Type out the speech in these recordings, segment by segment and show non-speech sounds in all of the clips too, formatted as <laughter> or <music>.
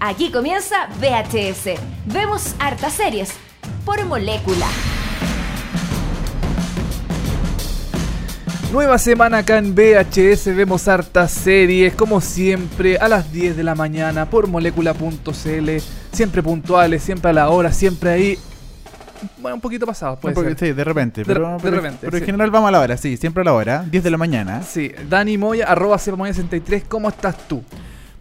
Aquí comienza VHS. Vemos hartas series por molécula. Nueva semana acá en VHS, vemos hartas series, como siempre, a las 10 de la mañana por molécula.cl, siempre puntuales, siempre a la hora, siempre ahí. Bueno, un poquito pasado, puede Porque- ser. Sí, de repente. De- Pero, de pero- repente, pero en sí. general vamos a la hora, sí, siempre a la hora. 10 de la mañana. Sí, Dani Moya, arroba Moya63, ¿cómo estás tú?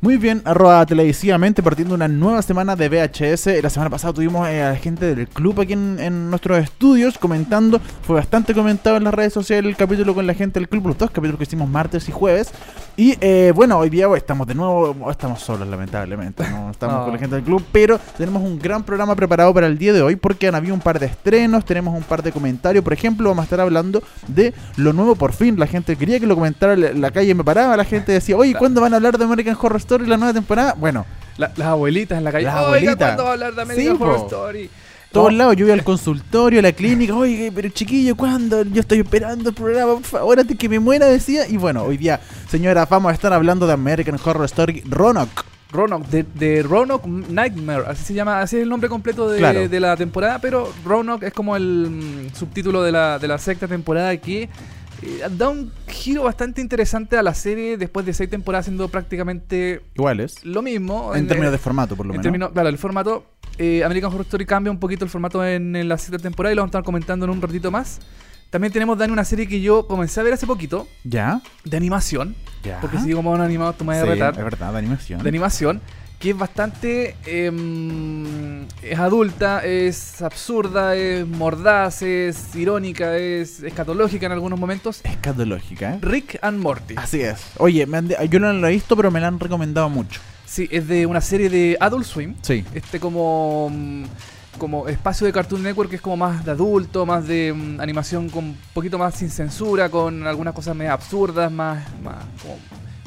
Muy bien, arroba televisivamente, partiendo una nueva semana de VHS. La semana pasada tuvimos eh, a la gente del club aquí en, en nuestros estudios comentando. Fue bastante comentado en las redes sociales el capítulo con la gente del club, los dos capítulos que hicimos martes y jueves. Y eh, bueno, hoy día estamos de nuevo, estamos solos lamentablemente, no estamos con la gente del club, pero tenemos un gran programa preparado para el día de hoy porque han habido un par de estrenos, tenemos un par de comentarios. Por ejemplo, vamos a estar hablando de lo nuevo por fin. La gente quería que lo comentara, la, la calle me paraba, la gente decía, oye, ¿cuándo van a hablar de American Horror Story la nueva temporada? Bueno, La- las abuelitas en la calle. Las abuelitas. ¿cuándo va a hablar de American Sí, Horror po. Story? Todos lados, yo voy al consultorio, a la clínica, oye, pero chiquillo, ¿cuándo? Yo estoy esperando el programa, por favor, antes que me muera, decía. Y bueno, hoy día, señora, vamos a estar hablando de American Horror Story Roanoke. Roanoke, de, de Roanoke Nightmare, así se llama, así es el nombre completo de, Claro. de la temporada, pero Roanoke es como el mm, subtítulo de la, de la sexta temporada que eh, da un giro bastante interesante a la serie después de seis temporadas siendo prácticamente Iguales. lo mismo. En términos eh, de formato, por lo en menos. términos- claro, el formato. eh, American Horror Story cambia un poquito el formato en, en la sexta temporada y lo vamos a estar comentando en un ratito más. También tenemos, Dani, una serie que yo comencé a ver hace poquito, ¿Ya? de animación. ¿Ya? Porque si digo mono animado, tú me vas a Sí, retar es verdad, de animación. de animación que es bastante em, es adulta, es absurda, es mordaz, es irónica, es escatológica en algunos momentos. Escatológica, ¿eh? Rick and Morty. Así es. Oye, me han de- yo no lo he visto, pero me la han recomendado mucho. Sí, es de una serie de Adult Swim. Sí. Este como mm, como espacio de Cartoon Network que es como más de adulto, más de mm, animación con un poquito más sin censura, con algunas cosas más absurdas, más, más como,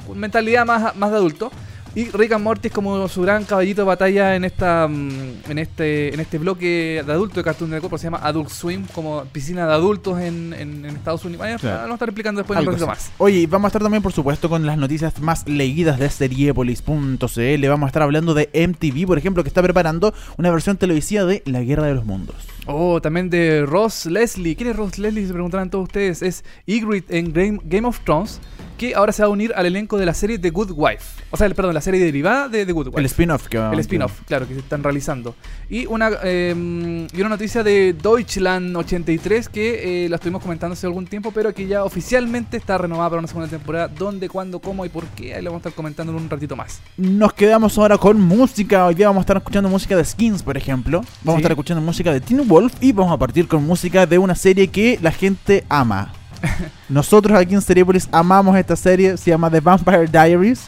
con mentalidad más, más de adulto. Y Rick and Morty es como su gran caballito de batalla en esta mm, en este en este bloque de adulto de Cartoon Network, se llama Adult Swim, como piscina de adultos en, en- en Estados Unidos. Bueno, Claro. Vamos a estar explicando después Algo un ratito más. Oye, y vamos a estar también, por supuesto, con las noticias más leídas de seriepolis.cl. Vamos a estar hablando de MTV, por ejemplo, que está preparando una versión televisiva de La Guerra de los Mundos. Oh, también de Ross Leslie. ¿Quién es Ross Leslie? Se preguntarán todos ustedes. Es Ygritte en Game, Game of Thrones, que ahora se va a unir al elenco de la serie The Good Wife. O sea, el- perdón, la serie derivada de The Good Wife. El spin-off que va El spin-off, claro, que se están realizando. Y una, eh, y una noticia de Deutschland 83 que eh, la estuvimos comentando hace algún tiempo, pero que ya oficialmente está renovada para una segunda temporada. ¿Dónde, cuándo, cómo y por qué? Ahí lo vamos a estar comentando en un ratito más. Nos quedamos ahora con música. Hoy día vamos a estar escuchando música de Skins, por ejemplo. Vamos Sí. a estar escuchando música de Teen Wolf y vamos a partir con música de una serie que la gente ama. <laughs> Nosotros aquí en Seriepolis amamos esta serie. Se llama The Vampire Diaries.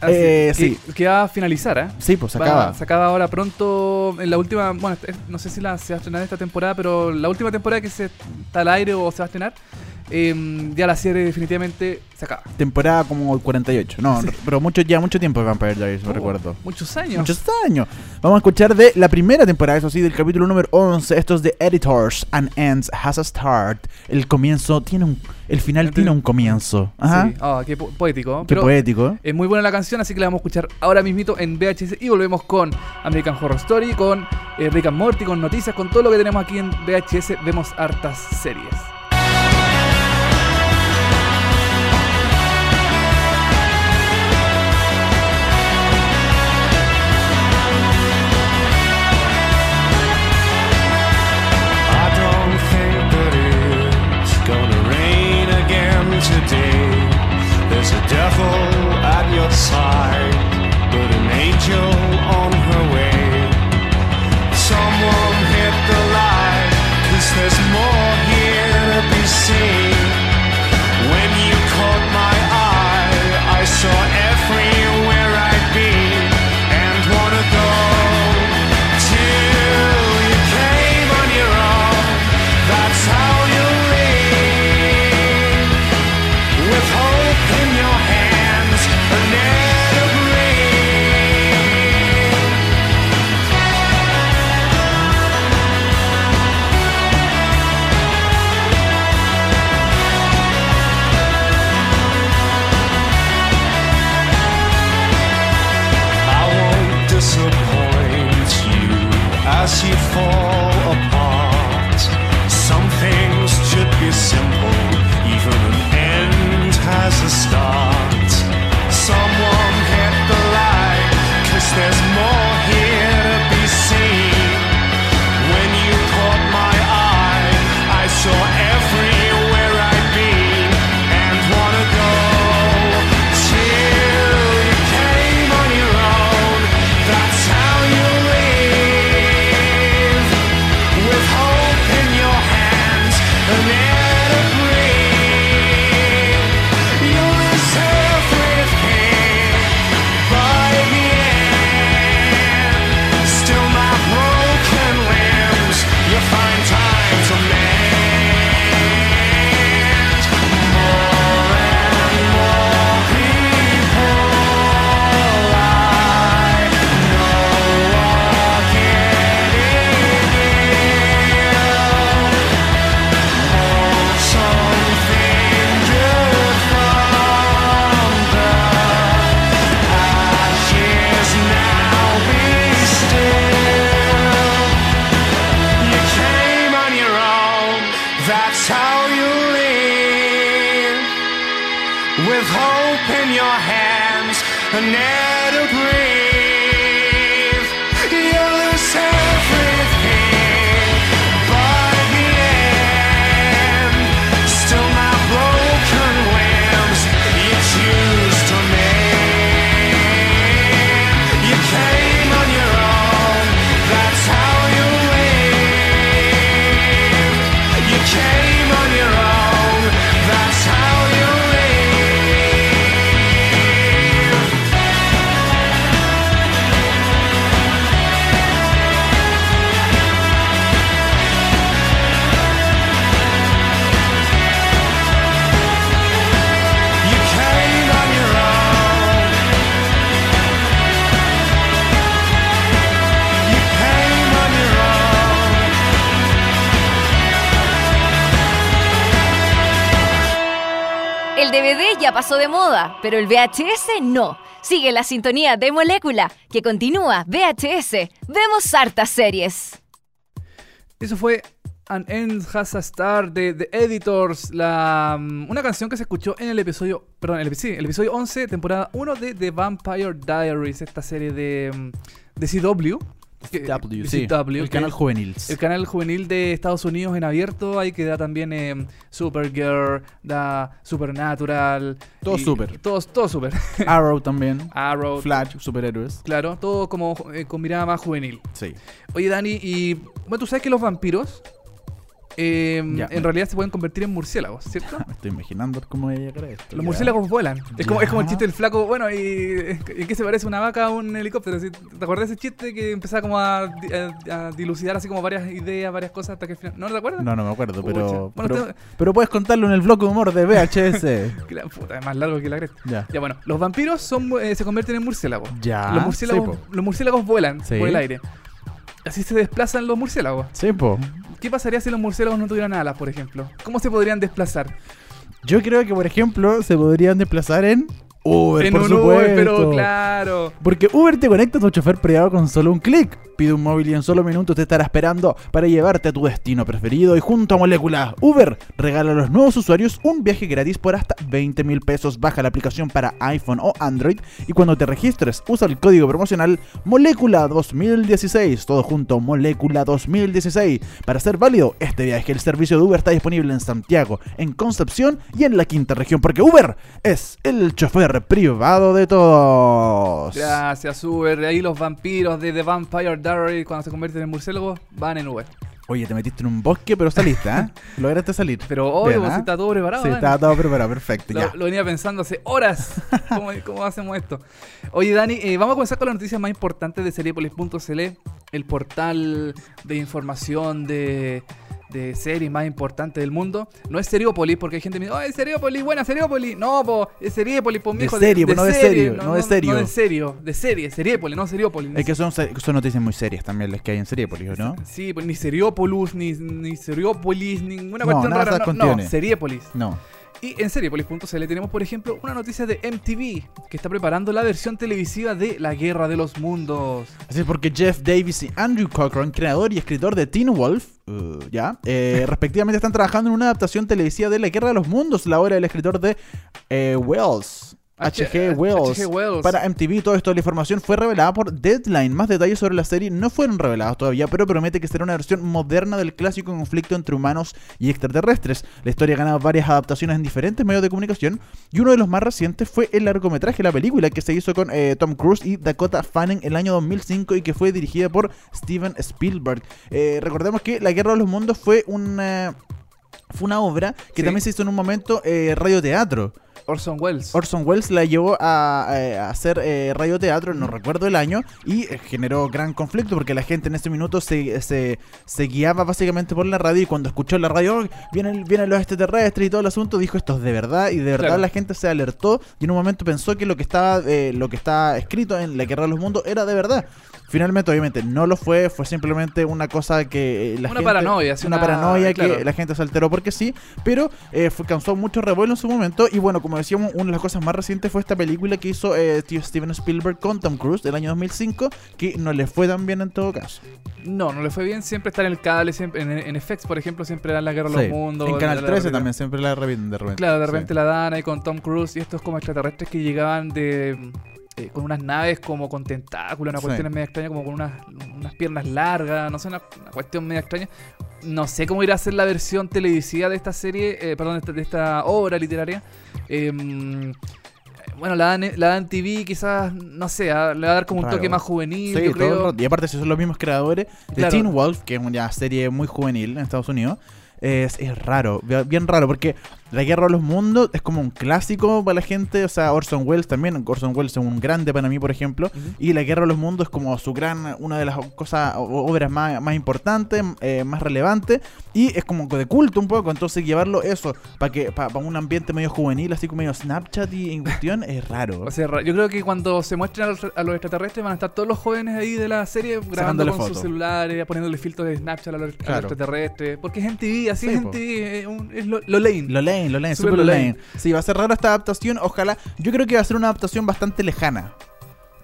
Así, Eh, que, sí. que va a finalizar, ¿eh? Sí, pues se Va- acaba. Se acaba ahora pronto. En la última. Bueno, no sé si la, se va a estrenar esta temporada, pero la última temporada que se está al aire o se va a estrenar, eh, ya la serie definitivamente se acaba. Temporada como 48. No, Sí. pero mucho, ya mucho tiempo de Vampire Diaries, me Oh, recuerdo. Muchos años. Muchos años. Vamos a escuchar de la primera temporada, eso sí, del capítulo número 11. Esto es de Editors and Ends Has a Start. El comienzo tiene un. El final tiene un comienzo. Ajá. Sí. Ah, qué po- poético. Qué pero poético. Es muy buena la canción, así que la vamos a escuchar ahora mismito en VHS y volvemos con American Horror Story, con eh, Rick and Morty, con noticias, con todo lo que tenemos aquí en VHS. Vemos hartas series. Pasó de moda, pero el VHS no. Sigue la sintonía de Molécula, que continúa VHS. Vemos hartas series. Eso fue An End Has a Star de The Editors, la, mm, una canción que se escuchó en el episodio, perdón, el, sí, el episodio 11, temporada 1 de The Vampire Diaries, esta serie de, mm, de CW. CW, sí. CW, el canal juvenil. El canal juvenil de Estados Unidos en abierto, ahí que da también eh, Supergirl, da Supernatural. Todo y- super. Todo super. <laughs> Arrow también. Arrow. Flash, superhéroes. Claro, todo como eh, con mirada más juvenil. Sí. Oye, Dani, y bueno, tú sabes que los vampiros eh, Ya. en realidad se pueden convertir en murciélagos, ¿cierto? Me estoy imaginando cómo voy a llegar a esto. Los ya. murciélagos vuelan. Es como, es como el chiste del flaco. Bueno, ¿y en qué se parece una vaca a un helicóptero? ¿Sí? ¿Te acuerdas de ese chiste que empezaba como a, di- a- a dilucidar así como varias ideas, varias cosas hasta que al final. ¿No te acuerdas? No, no me acuerdo, pero. Bueno, pero, puedes contarlo en el blog de humor de VHS. <laughs> Que la puta, es más largo que la cresta. ya. Ya bueno, los vampiros son, eh, se convierten en murciélagos. Ya. Los murciélagos, Sí, los murciélagos vuelan Sí. por el aire. Así se desplazan los murciélagos. Sí, po. ¿Qué pasaría si los murciélagos no tuvieran alas, por ejemplo? ¿Cómo se podrían desplazar? Yo creo que, por ejemplo, se podrían desplazar en Uber, en por un supuesto. Uber, pero claro. Porque Uber te conecta a tu chofer privado con solo un clic. Pide un móvil y en solo minutos te estará esperando para llevarte a tu destino preferido. Y junto a Molécula, Uber regala a los nuevos usuarios un viaje gratis por hasta 20 mil pesos. Baja la aplicación para iPhone o Android y cuando te registres usa el código promocional Molécula 2016. Todo junto, Molécula 2016. Para ser válido este viaje, el servicio de Uber está disponible en Santiago, en Concepción y en la quinta región. Porque Uber es el chofer privado de todos. Gracias, Uber. Ahí los vampiros de The Vampire Diaries, cuando se convierten en murciélagos, van en Uber. Oye, te metiste en un bosque, pero saliste, ¿eh? <laughs> Lograste salir. Pero obvio, pues, si está todo preparado. Sí, estaba todo preparado, perfecto. Lo, ya. lo venía pensando hace horas. ¿Cómo, <laughs> cómo hacemos esto? Oye, Dani, eh, vamos a comenzar con las noticias más importantes de Seriepolis.cl, el portal de información de, de series más importante del mundo. No es Seriopolis, porque hay gente que me dice, ¡ay, Seriopolis, buena Seriopolis! No, po, es Seriepolis, po, De mijo. serie, po, no de serio, no de serio. No de serio, de serie, Seriepolis, no Seriopolis. Es que son, son noticias muy serias también las que hay en Seriepolis, ¿o ¿no? Sí, pues ni Seriópolis, ni, ni Seriópolis, ninguna No, cuestión nada de rara. No, no. Seriepolis. No. Y en Seriepolis.cl tenemos, por ejemplo, una noticia de MTV que está preparando la versión televisiva de La Guerra de los Mundos. Así es porque Jeff Davis y Andrew Cochran, creador y escritor de Teen Wolf, uh, ya, eh, <laughs> respectivamente están trabajando en una adaptación televisiva de La Guerra de los Mundos, la obra del escritor de eh, Wells. H.G. Wells. Para MTV, todo esto, la información fue revelada por Deadline. Más detalles sobre la serie no fueron revelados todavía, pero promete que será una versión moderna del clásico conflicto entre humanos y extraterrestres. La historia ha ganado varias adaptaciones en diferentes medios de comunicación y uno de los más recientes fue el largometraje, la película que se hizo con eh, Tom Cruise y Dakota Fanning el año 2005 y que fue dirigida por Steven Spielberg. Eh, recordemos que La Guerra de los Mundos fue una, fue una obra que Sí. también se hizo en un momento eh, radioteatro. Orson Welles. Orson Welles la llevó a, eh, a hacer eh, radioteatro, no recuerdo el año, y eh, generó gran conflicto porque la gente en ese minuto se, se, se guiaba básicamente por la radio y cuando escuchó la radio, "Oh, vienen, vienen los extraterrestres y todo el asunto, dijo esto es de verdad y de verdad Claro. la gente se alertó y en un momento pensó que lo que estaba, eh, lo que estaba escrito en La Guerra de los Mundos era de verdad. Finalmente, obviamente, no lo fue, fue simplemente una cosa que eh, la Una gente- paranoia, sí, una, una- paranoia claro. que la gente se alteró porque sí, pero eh, fue, causó mucho revuelo en su momento. Y bueno, como decíamos, una de las cosas más recientes fue esta película que hizo eh, Steven Spielberg con Tom Cruise del año 2005, que no le fue tan bien en todo caso. No, no le fue bien. Siempre está en el cable, siempre en, en FX, por ejemplo, siempre dan La Guerra Sí. los Mundos. en Canal la- la 13 repiten. también siempre la repiten de repente. Claro, de Sí. repente la dan ahí con Tom Cruise y estos como extraterrestres que llegaban de eh, con unas naves como con tentáculos, una Sí. cuestión media extraña, como con unas, unas piernas largas, no sé, una, una cuestión media extraña. No sé cómo irá a ser la versión televisiva de esta serie, eh, perdón, de esta, de esta obra literaria. Em, bueno, la dan, la dan TV, quizás, no sé, ah, le va a dar como un Raro. toque más juvenil, Sí, yo creo. Y aparte, si son los mismos creadores de Claro. Teen Wolf, que es una serie muy juvenil en Estados Unidos. Es, es raro, bien raro, porque La Guerra de los Mundos es como un clásico para la gente. O sea, Orson Welles también. Orson Welles es un grande para mí, por ejemplo. Ujú. Y La Guerra de los Mundos es como su gran, una de las cosas, obras más, más importantes, eh, más relevantes. Y es como de culto un poco. Entonces, llevarlo eso para que para un ambiente medio juvenil, así como medio Snapchat y en cuestión, es raro. O sea, yo creo que cuando se muestren a los, a los extraterrestres van a estar todos los jóvenes ahí de la serie grabando con sus fotos. celulares, poniéndole filtros de Snapchat a los, a los Claro. extraterrestres. Porque es en TV, así Sí, es en po. TV, es, un- es lo, lo lane. Lo lo leen. Sí, va a ser raro esta adaptación. Ojalá. Yo creo que va a ser una adaptación bastante lejana.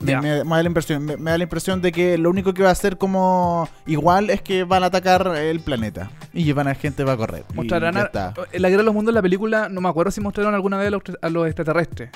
Me, Ya. me- me da la impresión, me, me da la impresión de que lo único que va a ser como igual es que van a atacar el planeta y van a gente va a correr. Mostrarán a- la Guerra de los Mundos en la película, no me acuerdo si mostraron alguna vez a los, a los extraterrestres.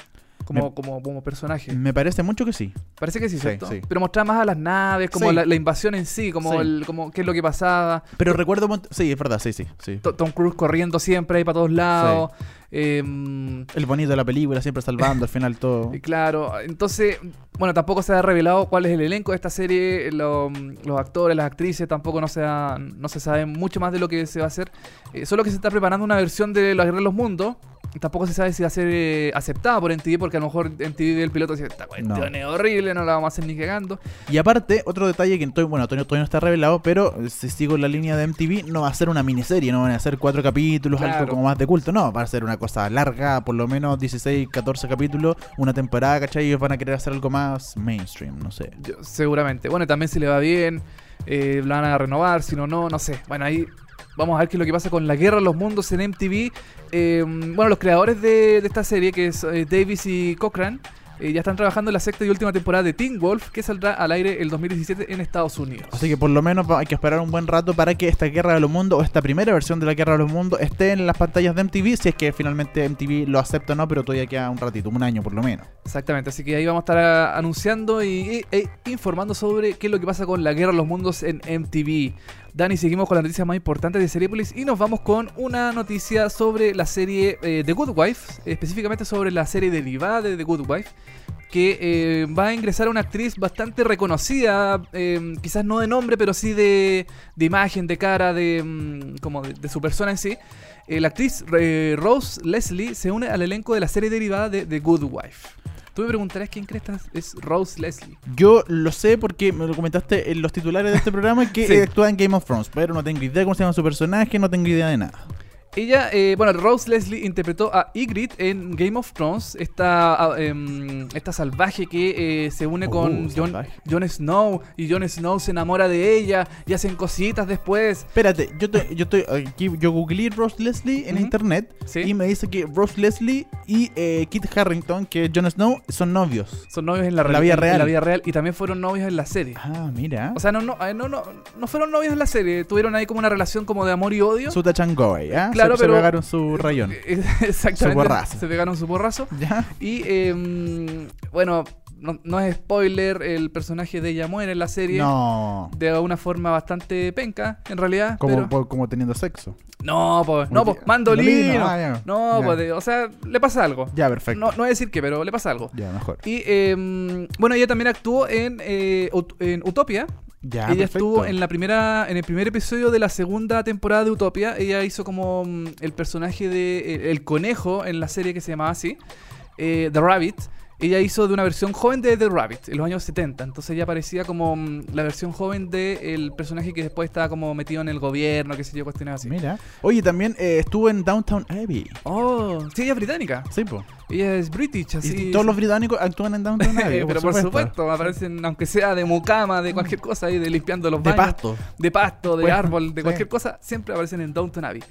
Como, Me- como, como personaje. Me parece mucho que sí. Parece que sí, ¿cierto? sí. Pero mostraba más a las naves, como Sí. la, la invasión en sí, como, el, como qué es lo que pasaba. Pero recuerdo sí, es verdad, sí, sí, sí. To- Tom Cruise corriendo siempre ahí para todos lados. Em, El bonito de la película siempre salvando al final todo. Y <laughs> Claro, entonces, bueno, tampoco se ha revelado cuál es el elenco de esta serie, lo- los actores, las actrices, tampoco no se, ha- no se sabe mucho más de lo que se va a hacer. Eh, solo que se está preparando una versión de La Guerra de los Mundos. Tampoco se sabe si va a ser eh, aceptada por MTV, porque a lo mejor MTV el piloto dice, esta cuestión No. es horrible, no la vamos a hacer ni cagando. Y aparte, otro detalle que estoy, bueno, todavía, todavía no está revelado, pero eh, si sigo la línea de MTV, no va a ser una miniserie, no van a ser cuatro capítulos, Claro. algo como más de culto, no, va a ser una cosa larga, por lo menos 16, 14 capítulos, una temporada, ¿cachai? Ellos van a querer hacer algo más mainstream, no sé. Yo- seguramente. Bueno, también si le va bien, eh, la van a renovar, si no, no, no sé. Bueno, ahí vamos a ver qué es lo que pasa con la Guerra de los Mundos en MTV. Eh, bueno, los creadores de, de esta serie, que es eh, Davis y Cochran, eh, ya están trabajando en la sexta y última temporada de Teen Wolf, que saldrá al aire el 2017 en Estados Unidos. Así que por lo menos hay que esperar un buen rato para que esta Guerra de los Mundos, o esta primera versión de la Guerra de los Mundos, esté en las pantallas de MTV, si es que finalmente MTV lo acepta o no, pero todavía queda un ratito, un año por lo menos. Exactamente, así que ahí vamos a estar ah, anunciando y, y- e informando sobre qué es lo que pasa con la Guerra de los Mundos en MTV. Dani, seguimos con las noticias más importantes de Seriepolis y nos vamos con una noticia sobre la serie eh, The Good Wife, específicamente sobre la serie derivada de The Good Wife, que eh, va a ingresar una actriz bastante reconocida, eh, quizás no de nombre, pero sí de, imagen, de cara, de, mm, como de, de su persona en sí. Eh, la actriz Rose Leslie se une al elenco de la serie derivada de The Good Wife. Tú me preguntarás quién crees que es Rose Leslie. Yo lo sé porque me lo comentaste en los titulares de este programa que <laughs> Sí. actúa en Game of Thrones, pero no tengo idea cómo se llama su personaje, no tengo idea de nada. Ella, eh, bueno, Rose Leslie interpretó a Ygritte en Game of Thrones, esta, ah, em, esta salvaje que eh, se une con Jon, salvaje. Jon Snow y Jon Snow se enamora de ella y hacen cositas después. Espérate, yo, te- yo estoy aquí, yo googleé Rose Leslie en internet Sí. y me dice que Rose Leslie y eh, Kit Harrington, que Jon Snow, son novios. Son novios en la, la real- vida en real. la vida real y también fueron novios en la serie. Ah, mira. O sea, no, no, eh, no, no, no fueron novios en la serie, tuvieron ahí como una relación como de amor y odio. su tachangoy, ¿ah? Claro, se, pero- <laughs> se pegaron su rayón. Exactamente. Su porrazo. Se <laughs> pegaron su porrazo. ¿Ya? Y em, bueno, no, no es spoiler, el personaje de ella muere en la serie. No. De una forma bastante penca, en realidad. Como, pero- como teniendo sexo. No, pues, no, pues, mandolino. Mandolino, ah, no, Ya. pues, de- o sea, le pasa algo. Ya, perfecto. No, no voy a decir qué, pero le pasa algo. Ya, mejor. Y em, bueno, ella también actuó en, eh, en Utopia. Ya, ella perfecto. estuvo en la primera, en el primer episodio de la segunda temporada de Utopia. Ella hizo como mm, el personaje de el, el conejo en la serie que se llamaba así, eh, The Rabbit. Ella hizo de una versión joven de The Rabbit en los años 70. Entonces ella parecía como mm, la versión joven del personaje que después estaba como metido en el gobierno, qué sé yo, cuestiones así. Mira. Oye, también eh, estuvo en Downtown Abbey. Oh, sí, ella es británica. Sí, po. Ella es british, Y así. todos los británicos actúan en Downtown <laughs> Abbey. pero por supuesto, aparecen, aunque sea de mucama, de cualquier cosa ahí, de limpiando los De baños. pasto. de pasto, de Bueno, árbol, de sí. cualquier cosa, siempre aparecen en Downton Abbey.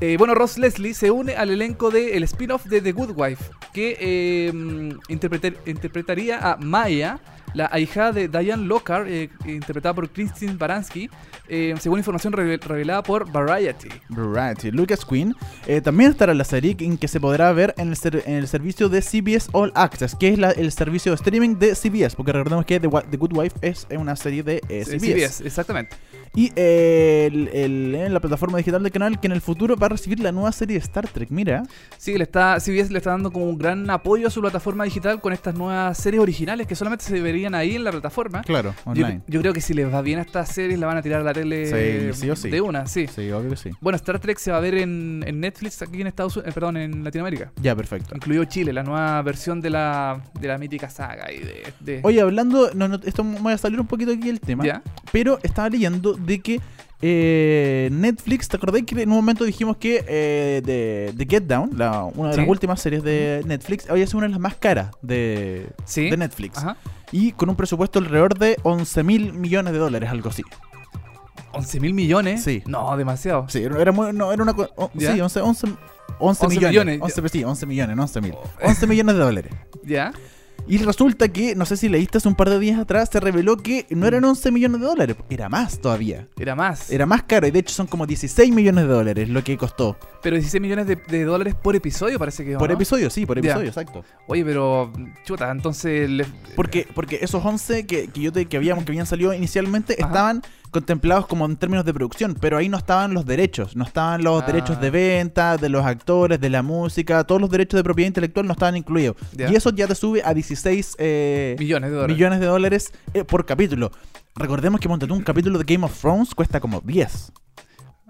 Eh, bueno, Ross Leslie se une al elenco del spin-off de The Good Wife, que eh, mm, interpretar- interpretaría a Maya, la ahijada de Diane Lockhart, eh, interpretada por Christine Baranski, eh, según información reve- revelada por Variety. Variety. Lucas Queen eh, también estará en la serie en que se podrá ver en el, ser- en el servicio de CBS All Access, que es la- el servicio de streaming de CBS, porque recordemos que The, Good Wife es una serie de eh, CBS. CBS, exactamente. Y el- la plataforma digital del canal que en el futuro va a recibir la nueva serie de Star Trek. Mira, Sí, le está, CBS le está dando como un gran apoyo a su plataforma digital con estas nuevas series originales que solamente se verían ahí en la plataforma. claro, Yo, online. yo creo que si les va bien a estas series, la van a tirar a la tele Sí, sí o sí. de una, sí. Sí, obvio que sí. Bueno, Star Trek se va a ver en, en Netflix aquí en Estados Unidos, perdón, en Latinoamérica. Ya, perfecto. Incluido Chile, la nueva versión de la, de la mítica saga y de, de- Oye, hablando, no, no, esto me voy a salir un poquito aquí del tema, ¿Ya? pero estaba leyendo de que eh, Netflix, ¿te acordás que en un momento dijimos que eh, de, de Get Down, la, una de Sí. las últimas series de Netflix, había sido una de las más caras de, Sí. de Netflix? Ajá. Y con un presupuesto alrededor de 11 mil millones de dólares, algo así. 11 mil millones. Sí. No, demasiado. Sí, era, muy- no, era una... o- sí, 11, 11, 11 11 millones. millones. 11, sí, 11 millones, no 11 mil. Oh. 11 millones de dólares. <laughs> ¿Ya? Y resulta que, no sé si leíste hace un par de días atrás, se reveló que no Mm. eran 11 millones de dólares, era más todavía. Era más. Era más caro y de hecho son como 16 millones de dólares lo que costó. Pero 16 millones de, de dólares por episodio parece que ¿o Por no? episodio, sí, por episodio, exacto. Oye, pero chuta, entonces le- Porque, porque esos 11 que, que yo te, que habíamos que habían salido inicialmente Ajá. estaban contemplados como en términos de producción, pero ahí no estaban los derechos, no estaban los Ah. derechos de venta, de los actores, de la música, todos los derechos de propiedad intelectual no estaban incluidos. Y eso ya te sube a 16 eh, millones de dólares. millones de dólares eh, por capítulo. Recordemos que montate un capítulo de Game of Thrones cuesta como 10.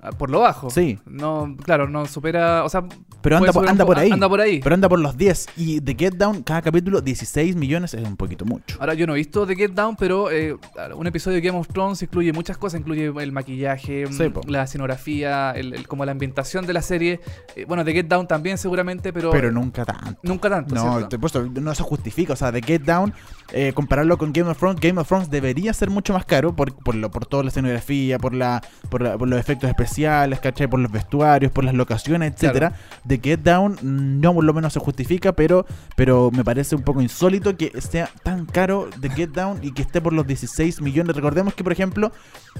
Ah, Por lo bajo. Sí. No, claro, no supera, o sea, Pero anda, por- anda un por po- ahí. Anda por ahí. Pero anda por los 10. Y The Get Down, cada capítulo, 16 millones es un poquito mucho. Ahora, yo no he visto The Get Down, pero eh, un episodio de Game of Thrones incluye muchas cosas. Incluye el maquillaje, Sí, mm, la escenografía, el, el- como la ambientación de la serie. Eh, bueno, The Get Down también seguramente, pero, Pero nunca tanto. nunca tanto, No, te he puesto, no se justifica. O sea, The Get Down, eh, compararlo con Game of Thrones, Game of Thrones debería ser mucho más caro por, por, lo, por toda la escenografía, por, la, por, la- por los efectos especiales, ¿cachai? Por los vestuarios, por las locaciones, etcétera. The Get Down no por lo menos se justifica, pero, pero me parece un poco insólito que sea tan caro The Get Down y que esté por los 16 millones. Recordemos que, por ejemplo,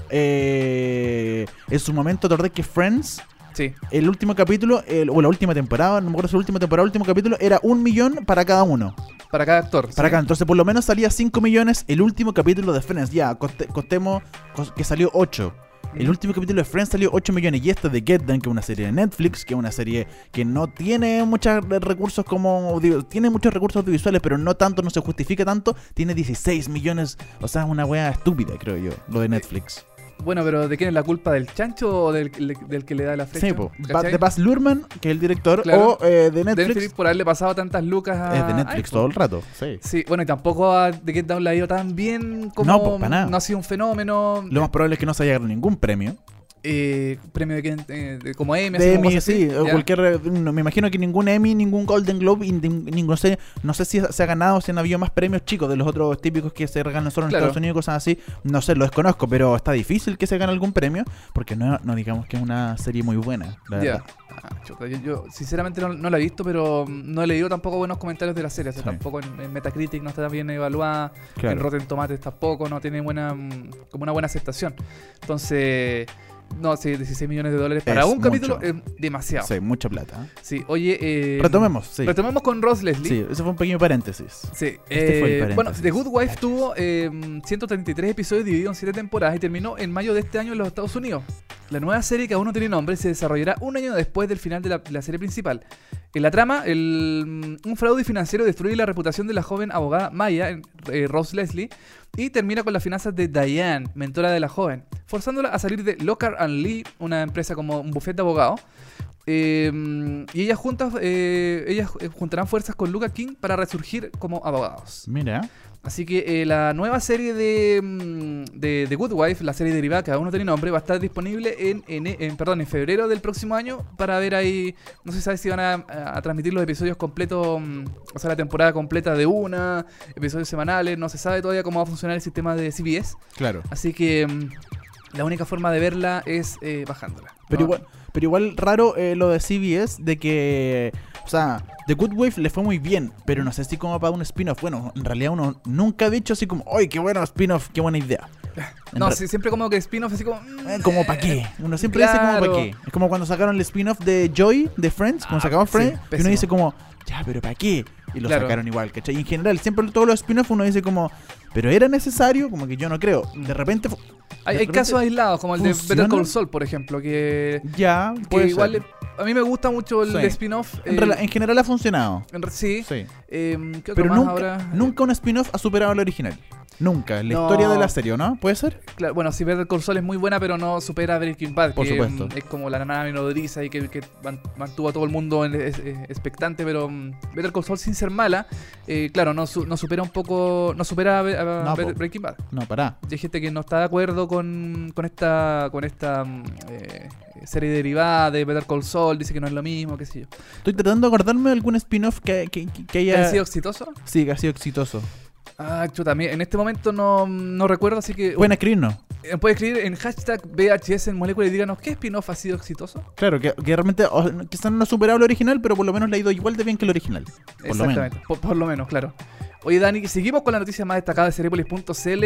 eh, en su momento, ¿te acordás que Friends Sí, el último capítulo, el- o la última temporada, no me acuerdo si la última temporada, el último capítulo, era un millón para cada uno. para cada actor. Para sí. acá, entonces por lo menos salía 5 millones el último capítulo de Friends. Ya, coste- costemos cos- que salió 8. El último capítulo de Friends salió 8 millones. Y esta de Get Down, que es una serie de Netflix, que es una serie que no tiene muchos recursos como. audio- Tiene muchos recursos audiovisuales, pero no tanto, no se justifica tanto. Tiene 16 millones. O sea, es una wea estúpida, creo yo, lo de Netflix. Bueno, pero ¿de quién es la culpa? ¿Del chancho o del, del que le da la flecha? Sí, po. De Baz Luhrmann, que es el director, Claro. o eh, de De Netflix. Netflix por haberle pasado tantas lucas a. Es de Netflix todo el rato, sí. Sí, bueno, y tampoco a The Get Down le ha ido tan bien como. No, pues, para nada. No ha sido un fenómeno. Lo más probable es que no se haya ganado ningún premio. Eh, premio de, eh, de- como Emmy, De así, sí, o cualquier. no, me imagino que ningún Emmy, ningún Golden Globe, ningún, sé, no sé si se ha ganado, si han habido más premios chicos de los otros típicos que se regalan solo en Claro. Estados Unidos, cosas así. No sé, lo desconozco, pero está difícil que se gane algún premio, porque no, no digamos que es una serie muy buena, la verdad. Ah, chuta, yo, yo sinceramente no, no la he visto, pero mm, no he leído tampoco buenos comentarios de la serie. O sea, Sí. tampoco en, en Metacritic no está bien evaluada. En. Rotten Tomatoes tampoco, no tiene buena mm, como una buena aceptación. Entonces, no, sí, 16 millones de dólares para Es un capítulo demasiado. Sí. Sí, mucha plata. ¿eh? oye, eh, Retomemos, sí. Retomemos con Ross Leslie. Sí, ese fue un pequeño paréntesis. Sí, Este fue el eh, paréntesis. bueno, The Good Wife tuvo eh, 133 episodios divididos en 7 temporadas y terminó en mayo de este año en los Estados Unidos. La nueva serie, que aún no tiene nombre, se desarrollará un año después del final de la, la serie principal. En la trama, el, mm, un fraude financiero destruye la reputación de la joven abogada Maya, eh, Rose Leslie, y termina con las finanzas de Diane, mentora de la joven, forzándola a salir de Lockhart and Lee, una empresa como un bufete de abogados. Eh, y ellas juntas, eh, ellas eh, juntarán fuerzas con Luca King para resurgir como abogados. Mira, Así que eh, la nueva serie de, mm, de The Good Wife, la serie derivada que aún no tiene nombre, va a estar disponible en, en, en- perdón, en febrero del próximo año para ver ahí, no se sabe si van a, a transmitir los episodios completos, mm, o sea, la temporada completa de una, episodios semanales, no se sabe todavía cómo va a funcionar el sistema de CBS. claro. Así que mm, la única forma de verla es eh, bajándola. Pero igual, pero igual raro eh, lo de CBS de que, o sea, The Good Wife le fue muy bien, pero no sé si como para un spin-off. Bueno, en realidad uno nunca ha dicho así como, ¡ay, qué bueno spin-off, qué buena idea! <laughs> En No, sí, siempre como que spin-off así como... mm, eh, como para qué. Uno siempre dice como para Claro. qué. Es como cuando sacaron el spin-off de Joy, de Friends, cuando Ah, sí, Friends, y uno dice como, ya, pero ¿para qué? Y lo Claro. sacaron igual, ¿cachai? Y en general, siempre todos los spin-offs uno dice como, ¿pero era necesario? Como que yo no creo. De repente, Hay, de hay repente- casos aislados, como el de. Better Call Saul, por ejemplo, que, ya, que puede igual ser. A mí me gusta mucho el Sí. spin-off. En, eh, en general ha funcionado. en sí. Sí. Em, ¿qué otro Pero nunca, ahora? nunca un spin-off ha superado al original. Nunca. En la No. historia de la serie, ¿o ¿no? ¿Puede ser? Claro, bueno, Better Call Saul es muy buena, pero no supera a Breaking Bad. Por que, supuesto. mm, Es como la nana nodriza y que, que man- mantuvo a todo el mundo en- es- es- expectante, pero mm, Better Call Saul sin ser mala, eh, claro, no, su- no supera un poco, no supera a, Be- a No, Better- po. Breaking Bad. No, pará. Y hay gente que no está de acuerdo con, con esta con esta mm, eh, serie derivada de Better Call Saul, dice que no es lo mismo, qué sé yo. Estoy tratando de acordarme de algún spin-off que, que, que- que ¿Ha haya... sido exitoso? Sí, que ha sido exitoso. Ah, chuta, mi- en este momento no, no recuerdo, así que Pueden escribirnos. eh, puede escribir en hashtag VHS en molécula y díganos qué spin-off ha sido exitoso. Claro, que, que realmente o, quizás no ha superado el original, pero por lo menos le ha ido igual de bien que el original. Por lo menos. Exactamente, por, por lo menos, claro. Oye, Dani, seguimos con la noticia más destacada de Cerepolis.cl.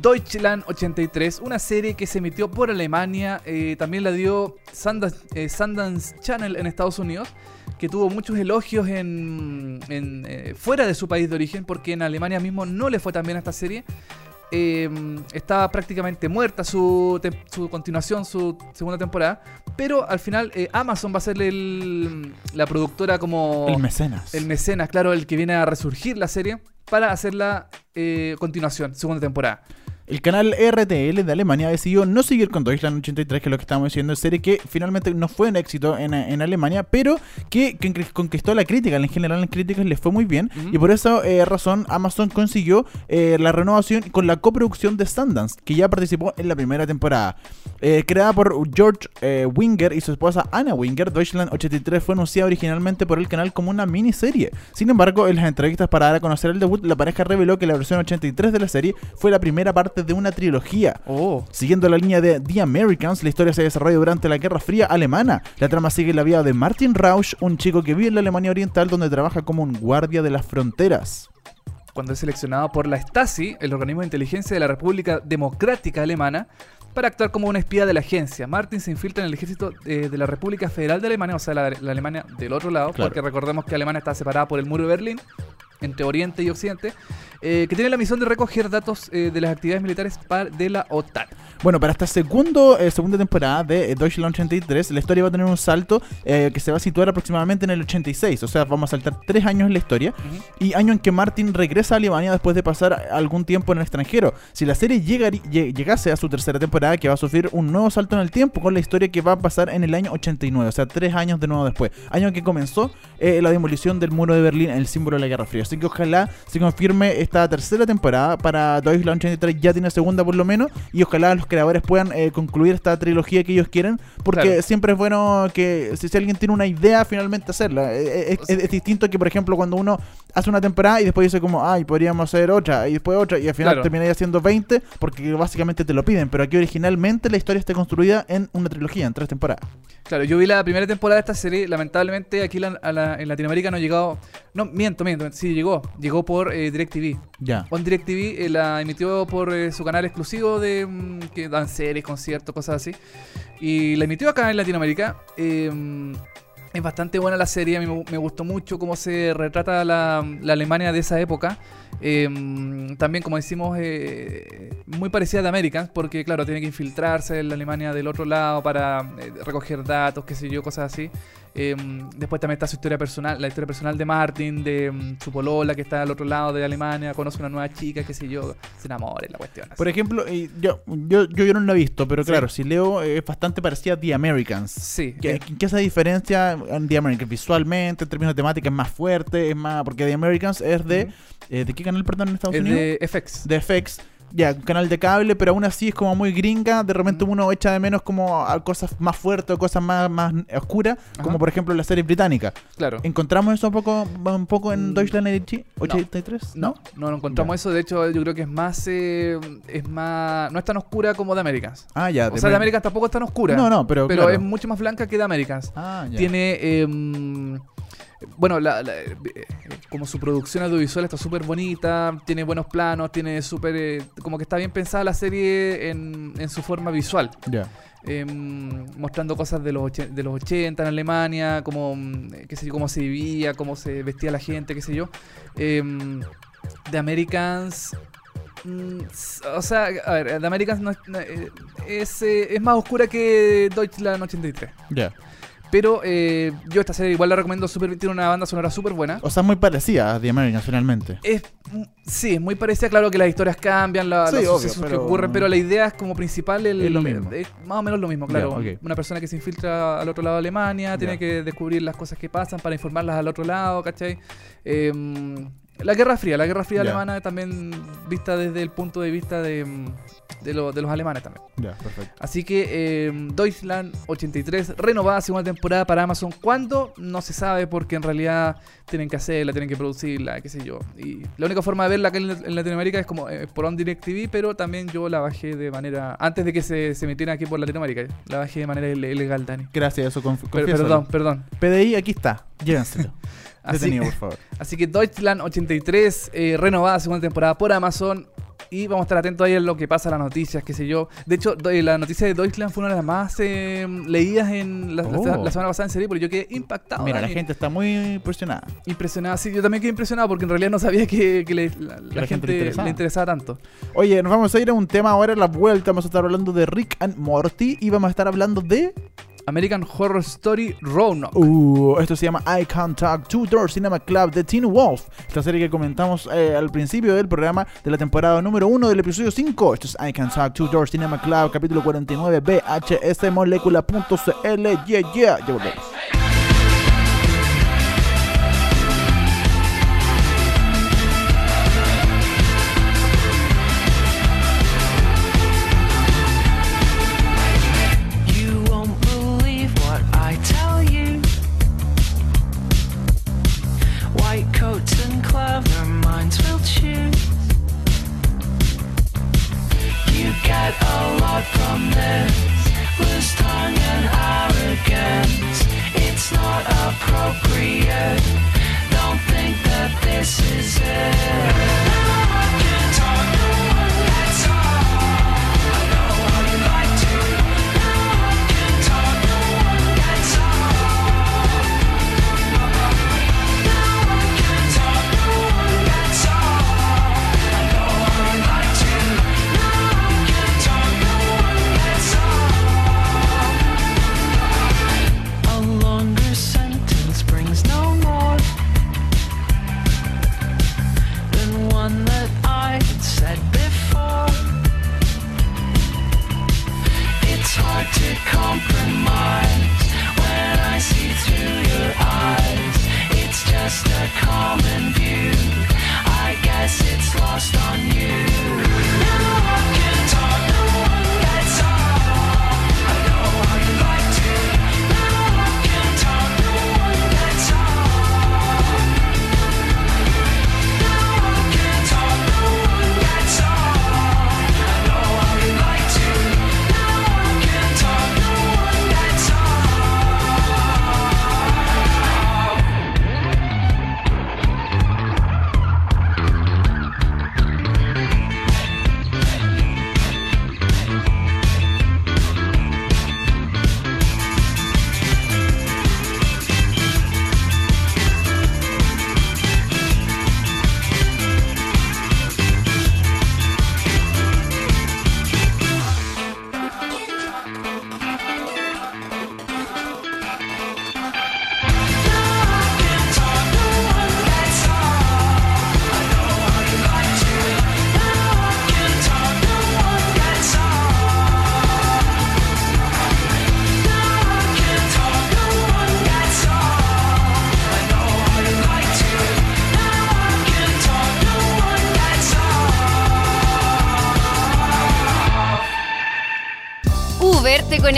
Deutschland 83, una serie que se emitió por Alemania, eh, también la dio Sundance, eh, Sundance Channel en Estados Unidos, que tuvo muchos elogios en, en, eh, fuera de su país de origen, porque en Alemania mismo no le fue tan bien a esta serie. Eh, estaba prácticamente muerta su, continuación, su segunda temporada, pero al final Amazon va a ser el- la productora como El mecenas. el mecenas, claro, el que viene a resurgir la serie para hacer la eh, continuación, segunda temporada. El canal RTL de Alemania decidió no seguir con Deutschland 83, que es lo que estábamos diciendo, serie que finalmente no fue un éxito en, en Alemania, pero que, que conquistó la crítica. En general, las críticas les fue muy bien. Y por esa eh, razón, Amazon consiguió eh, la renovación con la coproducción de Sundance, que ya participó en la primera temporada. Eh, creada por George Winger y su esposa Anna Winger, Deutschland 83 fue anunciada originalmente por el canal como una miniserie. Sin embargo, en las entrevistas para dar a conocer el debut, la pareja reveló que la versión 83 de la serie fue la primera parte de una trilogía. Oh. Siguiendo la línea de The Americans, la historia se desarrolla durante la Guerra Fría alemana. La trama sigue la vida de Martin Rausch, un chico que vive en la Alemania Oriental donde trabaja como un guardia de las fronteras. cuando es seleccionado por la Stasi, el organismo de inteligencia de la República Democrática Alemana, para actuar como un espía de la agencia. Martin se infiltra en el ejército eh, de la República Federal de Alemania, o sea, la, la Alemania del otro lado, Claro. porque recordemos que Alemania está separada por el muro de Berlín, entre Oriente y Occidente, eh, que tiene la misión de recoger datos eh, de las actividades militares de la OTAN. Bueno, para esta segundo, eh, segunda temporada de Deutschland 83, la historia va a tener un salto que se va a situar aproximadamente en el 86. O sea, vamos a saltar tres años en la historia. Y año en que Martin regresa a Alemania después de pasar algún tiempo en el extranjero. Si la serie llegari- lle- llegase a su tercera temporada, que va a sufrir un nuevo salto en el tiempo con la historia que va a pasar en el año 89, o sea, tres años de nuevo después. Año en que comenzó la demolición del muro de Berlín, el símbolo de la Guerra Fría. Así que ojalá se confirme esta tercera temporada para Deutschland 83, ya tiene segunda por lo menos, y ojalá los creadores puedan eh, concluir esta trilogía que ellos quieren, porque Claro. siempre es bueno que si, si alguien tiene una idea, finalmente hacerla. Eh, eh, Es, distinto que, por ejemplo, cuando uno hace una temporada y después dice como, ay, podríamos hacer otra, y después otra, y al final Claro. termina haciendo 20, porque básicamente te lo piden, pero aquí originalmente la historia está construida en una trilogía, en tres temporadas. Claro, yo vi la primera temporada de esta serie. Lamentablemente, aquí la- a la- en Latinoamérica no ha llegado. No, miento, miento. Sí, llegó. Llegó por eh, DirecTV. Ya. On DirecTV eh, la emitió por eh, su canal exclusivo de mm, que dan series, conciertos, cosas así. Y la emitió acá en Latinoamérica. Eh, es bastante buena la serie, a mí me, me gustó mucho cómo se retrata la, la Alemania de esa época. Eh, también, como decimos, eh, muy parecida a The Americans, porque claro, tiene que infiltrarse en la Alemania del otro lado para eh, recoger datos, qué sé yo, cosas así. Eh, después también está su historia personal, la historia personal de Martin, de mm, su polola que está al otro lado de Alemania, conoce una nueva chica, qué sé yo, se enamora y la cuestión. así. Por ejemplo, y yo, yo, yo, no lo he visto, pero Sí. claro, si leo eh, es bastante parecida a The Americans. Sí, ¿Qué, eh, qué esa diferencia en The Americans? Visualmente, en términos de temática, es más fuerte, es más. Porque The Americans es de. Eh, ¿De qué canal, perdón, en Estados es Unidos? de FX. de FX. Ya, un canal de cable, pero aún así es como muy gringa. De repente uno echa de menos como a cosas más fuertes o cosas más, más oscuras, como por ejemplo la serie británica. Claro. ¿Encontramos eso un poco, un poco en Mm, Deutschland 83? No, no, no encontramos Ya. eso. De hecho, yo creo que es más, eh, es más, no es tan oscura como The Americans. Ah, ya. O sea, The Americans tampoco es tan oscura. No, no, pero. pero claro. es mucho más blanca que The Americans. Ah, ya. Tiene, eh, bueno, la- la- eh, como su producción audiovisual está súper bonita, tiene buenos planos, tiene súper, eh, como que está bien pensada la serie en, en su forma visual. Ya. eh, mostrando cosas de los, de los 80 en Alemania, como, mm, qué sé yo, cómo se vivía, cómo se vestía la gente, qué sé yo. Eh, The Americans... mm, O sea, a ver, The Americans no es, eh, es más oscura que Deutschland 83. Ya. Pero eh, yo esta serie igual la recomiendo súper tiene una banda sonora súper buena. O sea, muy parecida a The Americans finalmente. Es, mm, sí, es muy parecida, claro que las historias cambian, la- Sí, los obvio, sucesos que pero- ocurren, pero la idea es como principal el, Es lo mismo. es más o menos lo mismo, claro. Una persona que se infiltra al otro lado de Alemania, tiene que descubrir las cosas que pasan para informarlas al otro lado, ¿cachai? Eh, la Guerra Fría, la Guerra Fría alemana también vista desde el punto de vista de, mm, de, lo- de los alemanes también. Ya, perfecto. Así que eh, Deutschland 83 renovada segunda temporada para Amazon. ¿Cuándo? No se sabe porque en realidad tienen que hacerla, tienen que producirla, qué sé yo. Y la única forma de verla acá en, en Latinoamérica es como eh, por On Direct TV, pero también yo la bajé de manera... Antes de que se, se metiera aquí por Latinoamérica, la bajé de manera ile- ilegal, Dani. Gracias, eso conf Per- confiésalo. perdón, perdón. PDI, aquí está. Llévenselo. <laughs> Así, Detenido, por favor. <laughs> así que Deutschland 83 eh, renovada segunda temporada por Amazon. Y vamos a estar atentos ahí a lo que pasa, las noticias, qué sé yo. De hecho, eh, la noticia de Deutschland fue una de las más eh, leídas en la, Oh. la semana pasada en serie, porque yo quedé impactado. Mira, la gente está muy impresionada. Impresionado, sí, yo también quedé impresionado porque en realidad no sabía que, que le- la, gente le le interesaba. interesaba. tanto. Oye, nos vamos a ir a un tema ahora en la vuelta. Vamos a estar hablando de Rick and Morty y vamos a estar hablando de. American Horror Story Roanoke. Uh, esto se llama I Two Door Cinema Club de Teen Wolf. Esta serie que comentamos eh, al principio del programa de la temporada número 1 del episodio 5. Esto es I Two Door Cinema Club, capítulo 49, VHS molecula.cl. Yeah, yeah. Ya volvemos.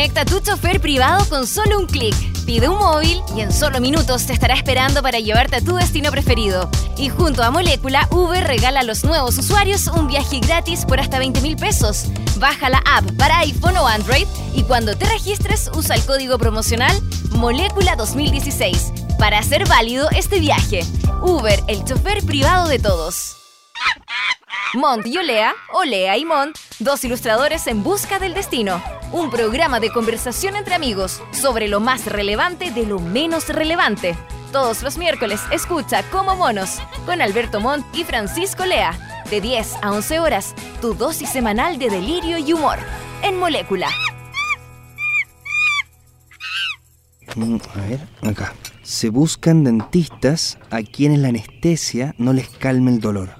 Conecta tu chofer privado con solo un clic. Pide un móvil y en solo minutos te estará esperando para llevarte a tu destino preferido. Y junto a Molécula, Uber regala a los nuevos usuarios un viaje gratis por hasta 20 mil pesos. Baja la app para iPhone o Android y cuando te registres usa el código promocional Molécula 2016 para hacer válido este viaje. Uber, el chofer privado de todos. Mont y Olea, Olea y Mont, dos ilustradores en busca del destino. Un programa de conversación entre amigos sobre lo más relevante de lo menos relevante. Todos los miércoles escucha Como Monos con Alberto Montt y Francisco Lea. De 10 a 11 horas, tu dosis semanal de delirio y humor. En Molécula. Mm, A ver, acá. Se buscan dentistas a quienes la anestesia no les calme el dolor.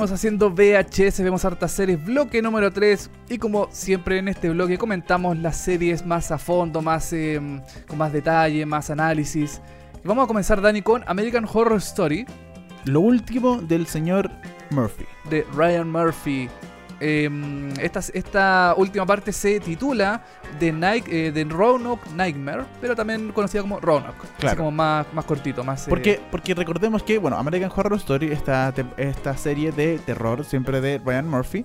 Seguimos haciendo VHS, vemos hartas series, bloque número 3. Y como siempre en este bloque comentamos las series más a fondo, más eh, con más detalle, más análisis. Y vamos a comenzar, Dani, con American Horror Story Lo último del señor Murphy. de Ryan Murphy. Eh, esta, esta última parte se titula The, Night, eh, The Roanoke Nightmare, pero también conocida como Roanoke. Así Claro. como más, más cortito, más... eh, Porque, porque recordemos que, bueno, American Horror Story, esta, esta serie de terror, siempre de Ryan Murphy,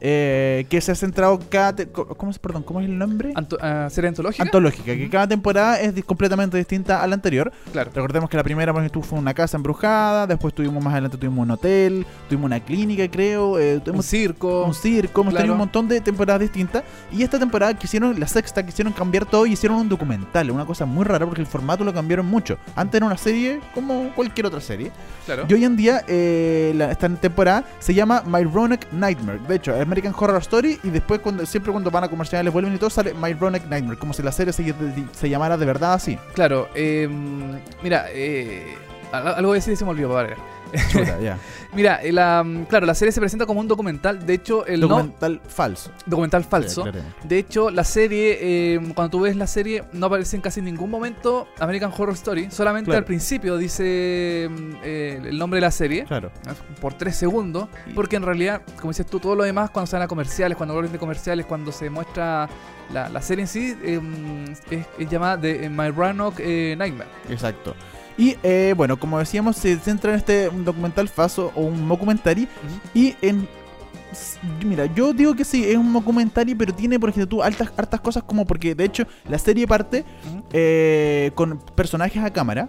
eh, que se ha centrado cada... ¿Cómo es, perdón, cómo es el nombre? anto- ah, ¿Serie antológica? Antológica, que cada temporada es completamente distinta a la anterior. claro. Recordemos que la primera por ejemplo, fue una casa embrujada, después tuvimos más adelante tuvimos un hotel, tuvimos una clínica, creo, eh, Un tuvimos circo. un circo, hemos Claro. tenido un montón de temporadas distintas. Y esta temporada quisieron, la sexta, quisieron cambiar todo y hicieron un documental, una cosa muy rara porque el formato lo cambiaron mucho. Antes era una serie como cualquier otra serie. Claro. Y hoy en día, eh, la- esta temporada se llama My Roanoke Nightmare. De hecho, American Horror Story. Y después, cuando siempre cuando van a comerciales, vuelven y todo, sale My Roanoke Nightmare. Como si la serie se, se llamara de verdad así. Claro, eh, mira, eh, al- algo a decir se me olvidó, vale. Chuta, ya. <laughs> Mira, eh, la, claro, la serie se presenta como un documental, de hecho, el no- Documental falso. documental falso. Sí. De hecho, la serie, eh, cuando tú ves la serie, no aparece en casi ningún momento American Horror Story. Solamente Claro. al principio dice mm, eh, el nombre de la serie. Claro. Por tres segundos. Porque en realidad, como dices tú, todo lo demás, cuando se van a comerciales, cuando vuelven de comerciales, cuando se muestra la, la serie en sí, eh, mm, es, es llamada de My Roanoke eh, Nightmare. Exacto. Y eh, bueno, como decíamos, se centra en este documental falso o un documentary. Y en. Mira, yo digo que sí, es un documentary, pero tiene, por ejemplo, tú altas, hartas cosas como porque de hecho la serie parte eh, con personajes a cámara,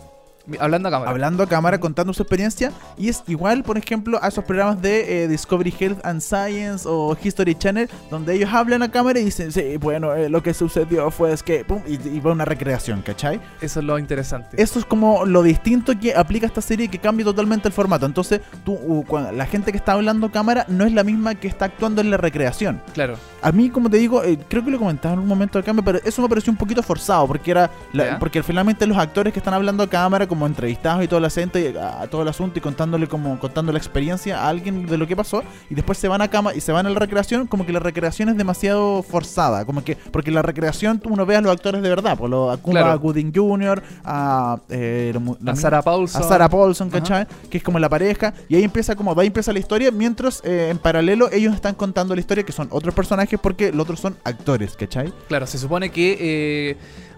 Hablando a cámara. hablando a cámara, contando su experiencia. Y es igual, por ejemplo, a esos programas de eh, Discovery Health and Science o History Channel, donde ellos hablan a cámara y dicen, sí, bueno, eh, lo que sucedió fue es que, pum, y, y va una recreación, ¿cachai? Eso es lo interesante. Eso es como lo distinto que aplica esta serie que cambia totalmente el formato. Entonces, tú, la gente que está hablando a cámara no es la misma que está actuando en la recreación. Claro. A mí, como te digo, eh, creo que lo comentaba en un momento acá, pare- eso me pareció un poquito forzado, porque era la- porque finalmente los actores que están hablando a cámara, como entrevistados y todo el asunto, y, a, todo el asunto y contándole como contando la experiencia a alguien de lo que pasó, y después se van a cama y se van a la recreación, como que la recreación es demasiado forzada, como que porque la recreación uno ve a los actores de verdad, por lo a Cuba Claro. Gooding Jr., a, eh, lo mu- la A mi- Sarah Paulson. a Sarah Paulson, Ajá. ¿cachai? Que es como la pareja. Y ahí empieza como, de ahí empieza la historia, mientras eh, en paralelo ellos están contando la historia, que son otros personajes, porque los otros son actores, ¿cachai? Claro, se supone que. eh,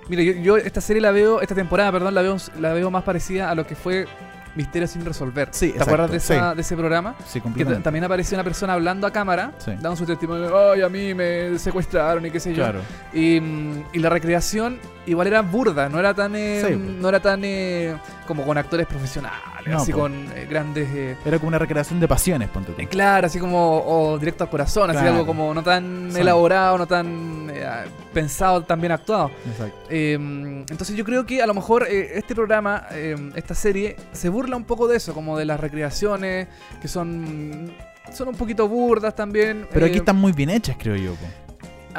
mira, yo, yo esta serie la veo, esta temporada, perdón, la veo, la veo más parecida a lo que fue Misterio sin resolver. Sí, ¿Te acuerdas de, exacto, esa- sí. de ese programa? Sí, Que completamente. también aparecía una persona hablando a cámara, Sí. dando su testimonio, ay, a mí me secuestraron y qué sé yo. Claro. Y, mm, y la recreación igual era burda, no era tan, eh, Sí. no era tan eh, como con actores profesionales, No, así po. con eh, grandes... eh, Era como una recreación de pasiones, ponte tú. Claro, así como o directo al corazón, así algo como no tan elaborado, no tan eh, pensado, tan bien actuado. Exacto. Eh, entonces yo creo que a lo mejor eh, este programa, eh, esta serie, se burla un poco de eso, como de las recreaciones, que son, son un poquito burdas también. Pero eh, aquí están muy bien hechas, creo yo. po.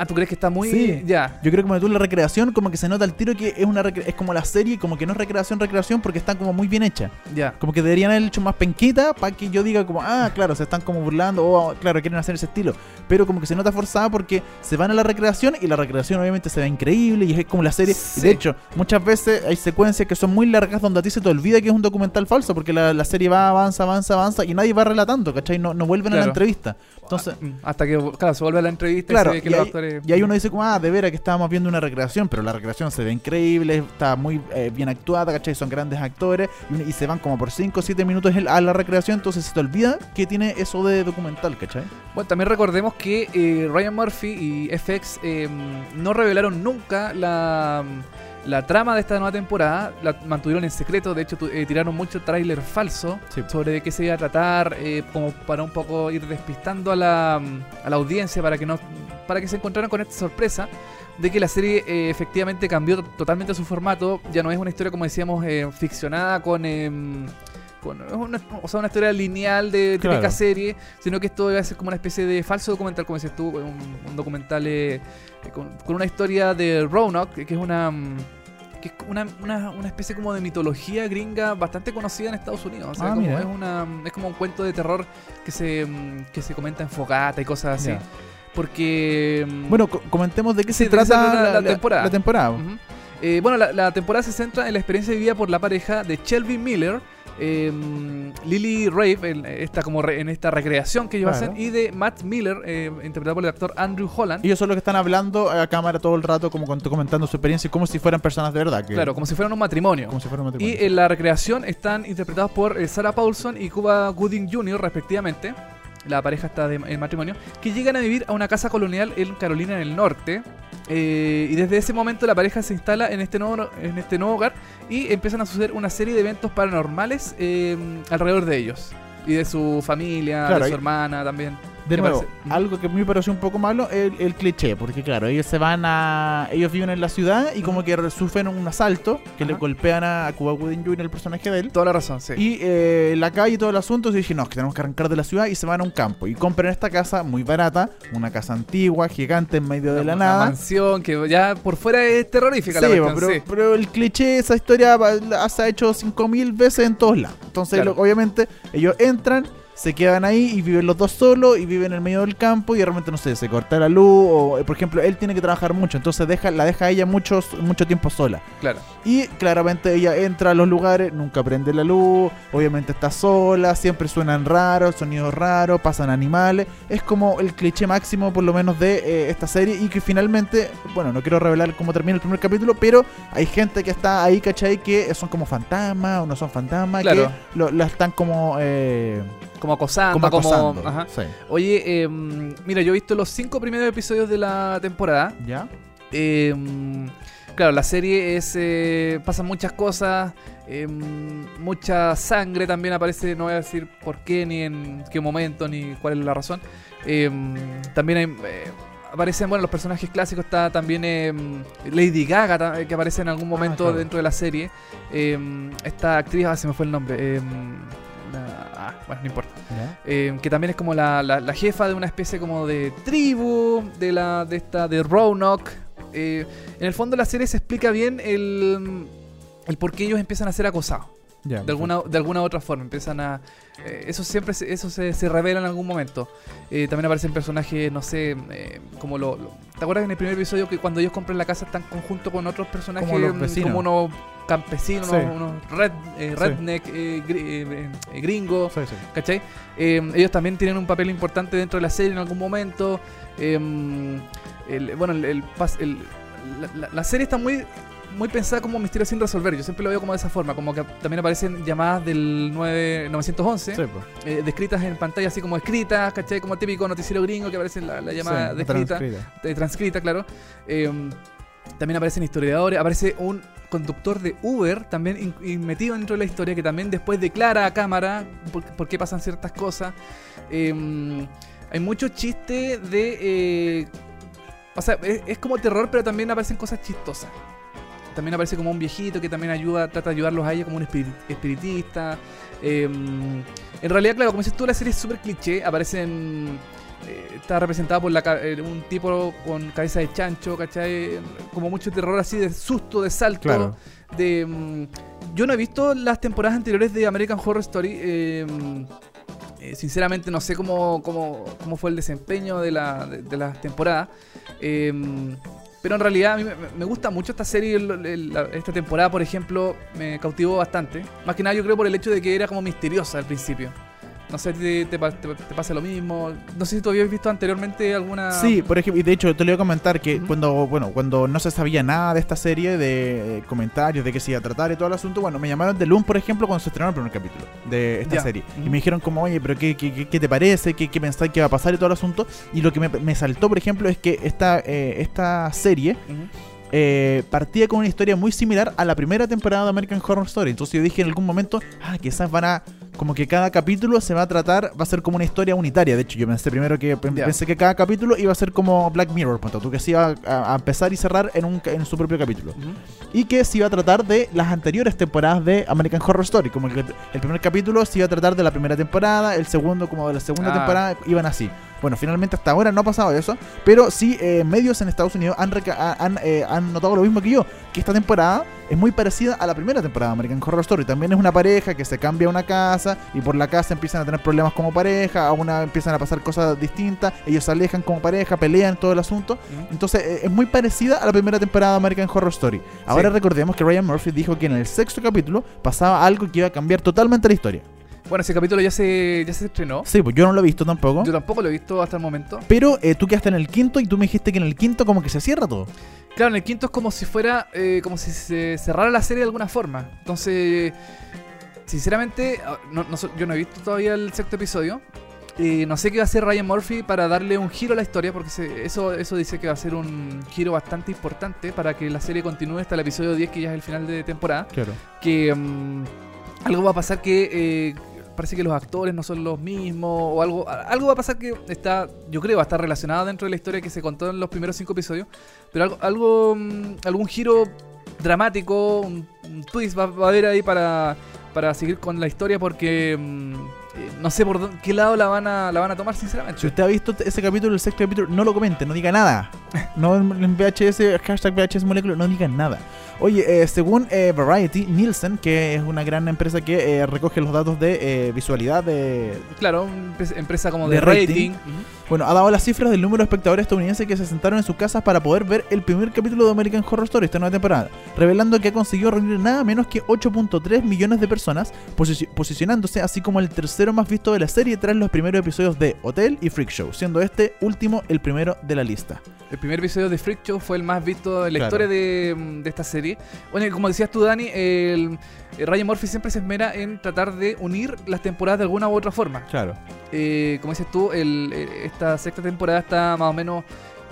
Ah, ¿tú crees que está muy...? Sí. Ya. Yo creo que como tú la recreación, como que se nota el tiro que es una recre- es como la serie, como que no es recreación, recreación, porque está como muy bien hecha. Ya. Como que deberían haber hecho más penquita para que yo diga como, ah, claro, se están como burlando, o claro, quieren hacer ese estilo. Pero como que se nota forzada porque se van a la recreación y la recreación obviamente se ve increíble y es como la serie. Sí. De hecho, muchas veces hay secuencias que son muy largas donde a ti se te olvida que es un documental falso porque la, la serie va, avanza, avanza, avanza y nadie va relatando, ¿cachai? No, no vuelven a la entrevista. Entonces, Mm, Hasta que, claro, se vuelve a la entrevista Claro, y se ve que y los ahí, actores... y ahí uno dice como, ah, de veras que estábamos viendo una recreación, pero la recreación se ve increíble, está muy eh, bien actuada, ¿cachai? Son grandes actores y, y se van como por 5 o 7 minutos a la recreación, entonces se te olvida que tiene eso de documental, ¿cachai? Bueno, también recordemos que eh, Ryan Murphy y FX eh, no revelaron nunca la, la trama de esta nueva temporada, la mantuvieron en secreto, de hecho tu- eh, tiraron mucho tráiler falso Sí. sobre de qué se iba a tratar, eh, como para un poco ir despistando a la, a la audiencia para que no para que se encontraran con esta sorpresa de que la serie eh, efectivamente cambió totalmente su formato, ya no es una historia como decíamos eh, ficcionada con... con- es una, o sea, una historia lineal de típica Claro. serie, sino que esto a ser como una especie de falso documental, como decías tú, un, un documental eh, eh, con, con una historia de Roanoke, que es una mm, que es una, una, una especie como de mitología gringa bastante conocida en Estados Unidos. O sea, Ah, como es, una, es como un cuento de terror que se, mm, que se comenta en fogata y cosas así. Ya. Porque... mm, Bueno, co- comentemos de qué se se trata trata la- la temporada. La temporada. Ujú. Eh, bueno, la, la temporada se centra en la experiencia vivida por la pareja de Shelby Miller, eh, Lily Rave, en esta, como re- en esta recreación que ellos Claro. hacen, y de Matt Miller, eh, interpretado por el actor Andrew Holland. Ellos son los que están hablando a cámara todo el rato, como comentando su experiencia, como si fueran personas de verdad. que- Claro, como si fueran un matrimonio. como si fuera un Y matrimonio. en la recreación están interpretados por eh, Sarah Paulson y Cuba Gooding Jr. respectivamente. La pareja está de, en matrimonio. Que llegan a vivir a una casa colonial en Carolina del Norte. Eh, y desde ese momento la pareja se instala en este nuevo, en este nuevo hogar y empiezan a suceder una serie de eventos paranormales eh, alrededor de ellos. Y de su familia, Claro, de su hermana también. Algo que a mí me pareció un poco malo el, el cliché, porque claro, ellos se van a. Ellos viven en la ciudad y como que sufren un asalto que le golpean a, Cuba Gooding Jr., el personaje de él. Toda la razón, sí. Y eh, la calle y todo el asunto, y dije, no, es que tenemos que arrancar de la ciudad y se van a un campo. Y compran esta casa muy barata, una casa antigua, gigante en medio de la Una nada. mansión que ya por fuera es terrorífica la cuestión, pero, sí. pero el cliché, esa historia se ha hecho 5000 veces en todos lados. Entonces, Claro. lo- obviamente, ellos entran, se quedan ahí y viven los dos solos y viven en el medio del campo y de repente, no sé, se corta la luz o, eh, por ejemplo, él tiene que trabajar mucho, entonces deja, la deja a ella muchos, mucho tiempo sola. Claro. Y claramente ella entra a los lugares, nunca prende la luz, obviamente está sola, siempre suenan raros, sonidos raros, pasan animales. Es como el cliché máximo por lo menos de eh, esta serie y que finalmente, bueno, no quiero revelar cómo termina el primer capítulo, pero hay gente que está ahí, ¿cachai? Que son como fantasmas o no son fantasmas, Claro. que lo- la están como... eh, Como acosando, como como... acosando. ajá. Sí. Oye, eh, mira, yo he visto los cinco primeros episodios de la temporada. ¿Ya? Eh, claro, la serie es. Eh, pasan muchas cosas. eh, mucha sangre también aparece. No voy a decir por qué, ni en qué momento, ni cuál es la razón. Eh, también hay. eh, aparecen, bueno, los personajes clásicos. Está también Lady Gaga, que aparece en algún momento claro. dentro de la serie. Esta actriz, ah, se me fue el nombre. Ah, bueno, no importa. Eh, que también es como la, la- la jefa de una especie como de tribu de la de esta de Roanoke. Eh, en el fondo la serie se explica bien el, el por qué ellos empiezan a ser acosados. De alguna, de alguna otra forma. Empiezan a. eh, eso siempre se, eso se, se revela en algún momento. Eh, también aparecen personajes, no sé, eh, como lo, lo- ¿Te acuerdas en el primer episodio que cuando ellos compran la casa están conjunto con otros personajes Como los vecinos. como unos campesinos, Sí. unos, red, eh, Sí. redneck eh, gri- eh, eh, gringos? Sí, sí. ¿Cachai? Eh, ellos también tienen un papel importante dentro de la serie en algún momento. Eh, el- bueno, el, el pas- el- la, serie está muy, muy pensada como misterio sin resolver. Yo siempre lo veo como de esa forma. Como que también aparecen llamadas del 9, 911, Sí, pues. eh, descritas en pantalla, así como escritas, ¿cachai? Como el típico noticiero gringo que aparece en la, la llamada Sí, descrita transcrita. eh, transcrita, claro. Eh, también aparecen historiadores, aparece un conductor de Uber también metido dentro de la historia que también después declara a cámara por, qué pasan ciertas cosas. Eh, hay mucho chiste de... eh, o sea, es, como terror, pero también aparecen cosas chistosas. También aparece como un viejito que también ayuda, trata de ayudarlos a ellos como un espiri- espiritista. Eh, en realidad, claro, como dices tú, la serie es súper cliché. Aparecen eh, está representada por la, eh, un tipo con cabeza de chancho, ¿cachai? Como mucho terror así de susto, de salto. Claro. De, mm, yo no he visto las temporadas anteriores de American Horror Story. eh, mm, eh, sinceramente no sé cómo, cómo, cómo fue el desempeño de, la, de, de las temporadas. eh, pero en realidad a mí me, me gusta mucho esta serie. el- el- la- esta temporada, por ejemplo, me cautivó bastante. Más que nada yo creo por el hecho de que era como misteriosa al principio. No sé si te, te pa- te- te pasa lo mismo. No sé si tú habías visto anteriormente alguna... Sí, por ejemplo, y de hecho te lo iba a comentar que cuando, bueno, cuando no se sabía nada de esta serie, de eh, comentarios, de qué se iba a tratar y todo el asunto, bueno, me llamaron de Loom, por ejemplo, cuando se estrenó el primer capítulo de esta Ya. serie. Y me dijeron como, oye, pero ¿qué, qué, qué- qué te parece? ¿Qué, qué pensáis que va a pasar y todo el asunto? Y lo que me, me saltó, por ejemplo, es que esta, eh, esta serie eh, partía con una historia muy similar a la primera temporada de American Horror Story. Entonces yo dije en algún momento, ah, quizás van a. Como que cada capítulo se va a tratar, va a ser como una historia unitaria. De hecho, yo pensé primero que pensé que cada capítulo iba a ser como Black Mirror, punto, tú que se iba a, a empezar y cerrar en, un, en su propio capítulo. Y que se iba a tratar de las anteriores temporadas de American Horror Story. Como el, que- el primer capítulo se iba a tratar de la primera temporada, el segundo como de la segunda Ah. temporada, iban así. Bueno, finalmente hasta ahora no ha pasado eso, pero sí eh, medios en Estados Unidos han, han, eh, han notado lo mismo que yo, que esta temporada es muy parecida a la primera temporada de American Horror Story. También es una pareja que se cambia a una casa y por la casa empiezan a tener problemas como pareja, a una empiezan a pasar cosas distintas, ellos se alejan como pareja, pelean todo el asunto. Entonces eh, es muy parecida a la primera temporada de American Horror Story. Ahora Sí. recordemos que Ryan Murphy dijo que en el sexto capítulo pasaba algo que iba a cambiar totalmente la historia. Bueno, ese capítulo ya se, ya se estrenó. Sí, pues yo no lo he visto tampoco. Yo tampoco lo he visto hasta el momento. Pero eh, tú quedaste en el quinto y tú me dijiste que en el quinto como que se cierra todo. Claro, en el quinto es como si fuera, eh, como si se cerrara la serie de alguna forma. Entonces, sinceramente, ah, no- yo no he visto todavía el sexto episodio. No sé qué va a hacer Ryan Murphy para darle un giro a la historia, porque se- eso, eso dice que va a ser un giro bastante importante para que la serie continúe hasta el episodio 10, que ya es el final de temporada. Claro. Que mm, algo va a pasar que eh, parece que los actores no son los mismos, o algo, algo va a pasar que está, yo creo, va a estar relacionado dentro de la historia que se contó en los primeros cinco episodios. Pero algo, algo mm, algún giro dramático, un, un twist va, va a haber ahí para, para seguir con la historia porque mm, eh, no sé por dónde- qué lado la van a, la van a tomar, sinceramente. Si usted ha visto ese capítulo, el sexto capítulo, no lo comente, no diga nada. No en VHS, hashtag VHS Molecular, no diga nada. Oye, eh, según eh, Variety, Nielsen, que es una gran empresa que eh, recoge los datos de eh, visualidad de, Claro, empresa- como De de, rating. rating. Bueno, ha dado las cifras del número de espectadores estadounidenses que se sentaron en sus casas para poder ver el primer capítulo de American Horror Story esta nueva temporada, revelando que ha conseguido reunir nada menos que 8.3 millones de personas, posi- posicionándose así como el tercero más visto de la serie tras los primeros episodios de Hotel y Freak Show, siendo este último el primero de la lista. El primer episodio de Freak Show fue el más visto en la Claro. historia de, de esta serie. Bueno, como decías tú, Dani, el, el Ryan Murphy siempre se esmera en tratar de unir las temporadas de alguna u otra forma. Claro. Eh, como dices tú, el- eh, esta sexta temporada está más o menos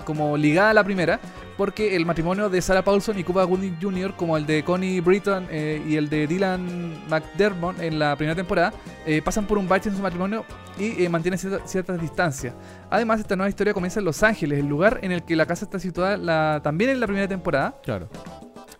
como ligada a la primera, porque el matrimonio de Sarah Paulson y Cuba Gooding Jr., como el de Connie Britton eh, y el de Dylan McDermott en la primera temporada, eh, pasan por un bache en su matrimonio y eh, mantienen cierta- ciertas distancias. Además, esta nueva historia comienza en Los Ángeles, el lugar en el que la casa está situada la- también en la primera temporada. Claro.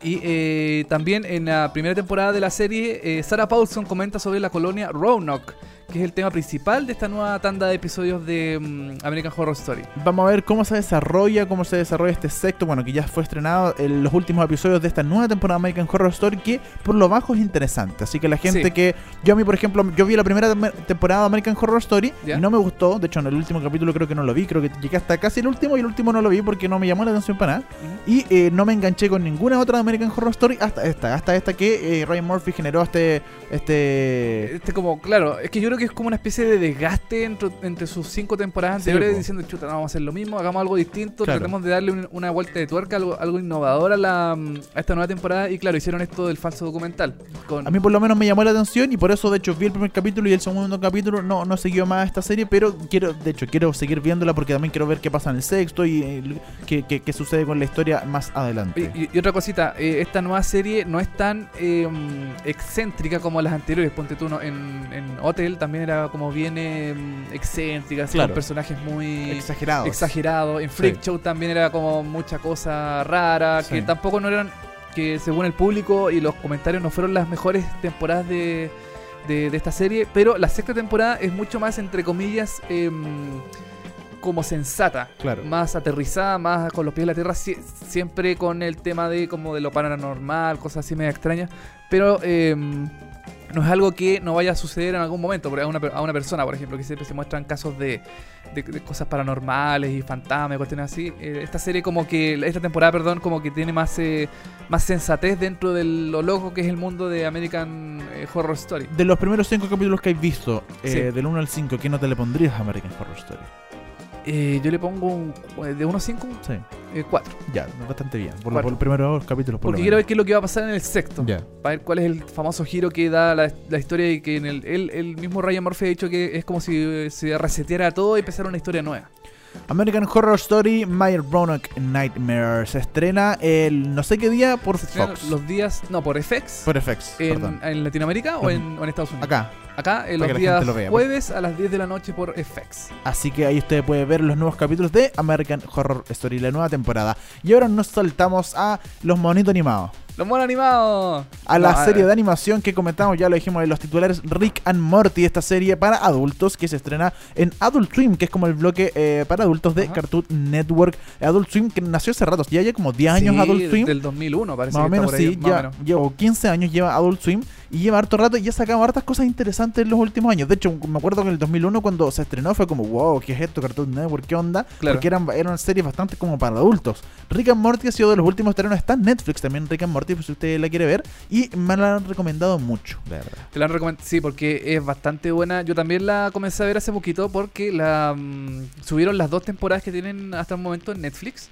Y eh, también en la primera temporada de la serie, eh, Sarah Paulson comenta sobre la colonia Roanoke, que es el tema principal de esta nueva tanda de episodios de mm, American Horror Story. Vamos a ver cómo se desarrolla, cómo se desarrolla este sexto, bueno, que ya fue estrenado en los últimos episodios de esta nueva temporada de American Horror Story, que por lo bajo es interesante. Así que la gente Sí. que. Yo a mí, por ejemplo, yo vi la primera tem- temporada de American Horror Story ¿Ya? y no me gustó. De hecho, en el último capítulo creo que no lo vi. Creo que llegué hasta casi el último y el último no lo vi porque no me llamó la atención para nada. Y eh, no me enganché con ninguna otra de American Horror Story hasta esta, hasta esta que eh, Ryan Murphy generó este. este Este como, claro, es que yo creo que es como una especie de desgaste entre, entre sus cinco temporadas anteriores diciendo, chuta, no, vamos a hacer lo mismo, hagamos algo distinto, Claro. tratemos de darle un- una vuelta de tuerca, algo, algo innovador a, la, a esta nueva temporada. Y claro, hicieron esto del falso documental. Con, A mí por lo menos me llamó la atención y por eso de hecho vi el primer capítulo y el segundo capítulo no, no siguió más esta serie, pero quiero, de hecho, quiero seguir viéndola porque también quiero ver qué pasa en el sexto y eh, qué, qué- qué sucede con la historia más adelante. Y, y- y otra cosita, eh, esta nueva serie no es tan eh, excéntrica como las anteriores. Ponte tú, ¿no? en, en Hotel también era como bien eh, excéntrica, Claro. con personajes muy Exagerado. exagerados. En Freak Sí. Show también era como mucha cosa rara, Sí. que tampoco no eran, que según el público y los comentarios no fueron las mejores temporadas de, de- de esta serie. Pero la sexta temporada es mucho más, entre comillas, em, como sensata, Claro. más aterrizada, más con los pies en la tierra, sie- siempre con el tema de como de lo paranormal, cosas así medio extrañas, pero eh, no es algo que no vaya a suceder en algún momento porque a una, a una persona, por ejemplo, que siempre se muestran casos de, de- de cosas paranormales y fantasmas y cuestiones así. Eh, esta serie como que, esta temporada, perdón, como que tiene más, eh, más sensatez dentro de lo loco que es el mundo de American eh, Horror Story. De los primeros cinco capítulos que habéis visto, eh, Sí. del 1 al 5, ¿qué nota le pondrías a American Horror Story? Eh, yo le pongo un, de 1 a 5, Sí, 4. ya, bastante bien. Por, lo- Cuatro. por los primeros capítulos, por Porque lo quiero ver menos. qué es lo que va a pasar en el sexto. Ya. Para ver cuál es el famoso giro que da la, la historia y que en el, el, el mismo Ryan Murphy ha dicho que es como si eh, se reseteara todo y empezara una historia nueva. American Horror Story My Roanoke Nightmare se estrena el no sé qué día por Se Fox. los días, no, por FX. Por FX, en, perdón. en Latinoamérica o Los- en, o en Estados Unidos? Acá. Acá, en Para los días lo vea. jueves a las 10 de la noche por FX. Así que ahí usted puede ver los nuevos capítulos de American Horror Story, la nueva temporada. Y ahora nos saltamos a los monitos animados. ¡Los monos animados! A la serie de animación que comentamos, ya lo dijimos en los titulares, Rick and Morty, esta serie para adultos que se estrena en Adult Swim, que es como el bloque eh, para adultos de Ajá. Cartoon Network. Adult Swim que nació hace rato, ya lleva como 10 años Sí, Adult Swim. Del 2001 parece Más o menos, sí, más o ya menos. llevo 15 años, lleva Adult Swim y lleva harto rato y ya ha sacado hartas cosas interesantes en los últimos años. De hecho, me acuerdo que en el 2001 cuando se estrenó fue como, wow, ¿qué es esto? Cartoon Network, ¿qué onda? Claro. Porque eran, eran series bastante como para adultos. Rick and Morty ha sido de los últimos estrenos, está en Netflix también Rick and Morty, si usted la quiere ver. Y me la han recomendado mucho, la verdad. Te la han recomendado, sí, porque es bastante buena. Yo también la comencé a ver hace poquito porque la mm, subieron las dos temporadas que tienen hasta el momento en Netflix.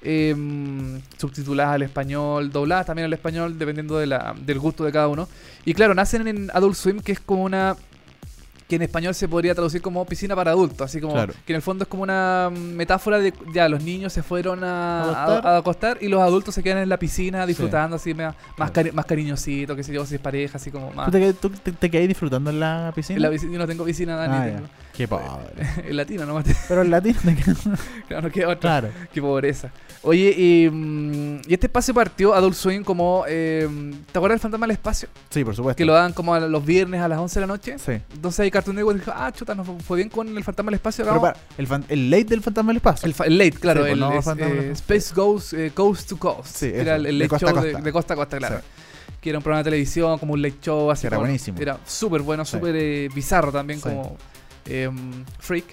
eh, subtituladas al español, dobladas también al español, dependiendo de del gusto de cada uno. Y claro, nacen en Adult Swim, que es como una que en español se podría traducir como piscina para adultos, así como Claro. que en el fondo es como una metáfora de ya los niños se fueron a, ¿A a- acostar? a acostar y los adultos se quedan en la piscina disfrutando así más, más, Claro. cari- más cariñosito, que sé yo, si es pareja, así como más... ¿Tú te, tú te, te quedás disfrutando en la piscina? En la piscina, yo no tengo piscina, Dani. Ah, tengo- ya. Qué pobre. <laughs> en latino nomás. Pero en latino te quedas- <laughs> claro, no queda otra. Claro. Qué pobreza. Oye, y, mm, y este espacio partió Adult Swim como... eh, ¿Te acuerdas del Fantasma del Espacio? Sí, por supuesto. Que lo dan como a los viernes a las 11 de la noche. Sí. Entonces ahí Cartoon Network dijo, ah, chuta, nos fue bien con el Fantasma del Espacio. Pero hagamos- para, el, fan- el late del fantasma del espacio. el, fa- el late, claro, Sí, pues, el no es- Fantasma del eh, Espacio. Space Goes eh, Coast to Coast. Sí, era eso, el, el de late costa a show de, costa. de costa a costa, claro. Sí. Que era un programa de televisión, como un late show, así Era como- buenísimo. Era súper bueno, Sí. súper eh, bizarro también, Sí. como em, freak.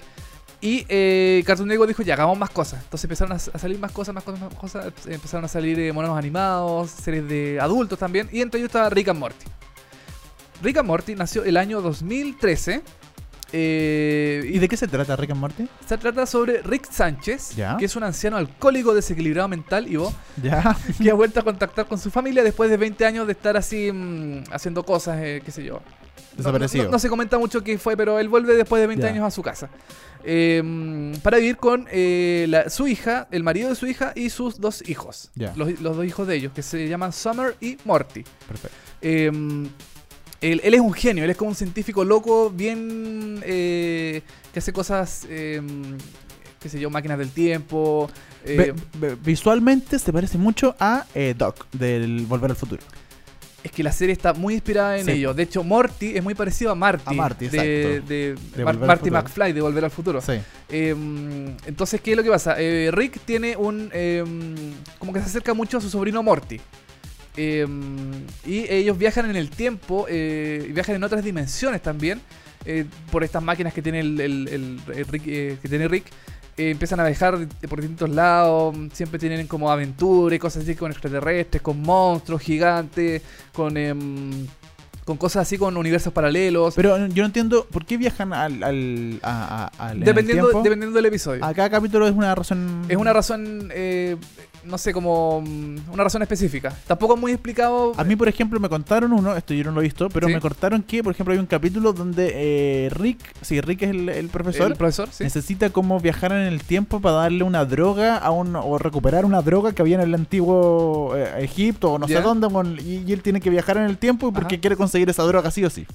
Y eh, Cartoon Network dijo, ya, hagamos más cosas. Entonces empezaron a, a salir más cosas, más cosas, más cosas. Empezaron a salir eh, monos animados, series de adultos también. Y entre ellos estaba Rick and Morty. Rick and Morty nació el año 2013. eh, ¿Y de qué se trata Rick and Morty? se trata sobre Rick Sánchez, Ya. que es un anciano alcohólico desequilibrado mental y vos, <laughs> Ya. que ha vuelto a contactar con su familia después de 20 años de estar así mm, haciendo cosas, eh, qué sé yo. No- Desaparecido. No, no se comenta mucho qué fue, pero él vuelve después de 20 Ya. años a su casa. Eh, mm, para vivir con eh, la- su hija, el marido de su hija y sus dos hijos. Los, los dos hijos de ellos, que se llaman Summer y Morty. Perfecto. Eh, él, él es un genio, él es como un científico loco, bien. eh, que hace cosas. eh, qué sé yo, máquinas del tiempo. eh, visualmente se parece mucho a Doc del Volver al Futuro. Es que la serie está muy inspirada en Sí. ello. De hecho, Morty es muy parecido a Marty. A Marty, de, Mar- Marty. McFly de Volver al Futuro. Sí. Eh, entonces, ¿qué es lo que pasa? Eh, Rick tiene un. eh, como que se acerca mucho a su sobrino Morty. Eh, y ellos viajan en el tiempo, eh, y viajan en otras dimensiones también, eh, por estas máquinas que tiene el, el- el- el Rick, eh, que tiene Rick. Eh, empiezan a viajar por distintos lados, siempre tienen como aventuras y cosas así con extraterrestres, con monstruos gigantes, con, em, con cosas así, con universos paralelos. Pero eh, yo no entiendo por qué viajan al, al, a- a- al- en el dependiendo, dependiendo del episodio. A cada capítulo es una razón. Es una razón, eh, no sé, como mm, una razón específica. Tampoco es muy explicado. A mí, por ejemplo, me contaron uno, esto yo no lo he visto, pero Sí. me contaron que, por ejemplo, hay un capítulo donde eh, Rick, sí, Rick es el, el profesor, el profesor, sí. necesita como viajar en el tiempo para darle una droga a un, o recuperar una droga que había en el antiguo eh, Egipto o no sé dónde, con- y, y él tiene que viajar en el tiempo porque Ajá. quiere conseguir esa droga sí o sí.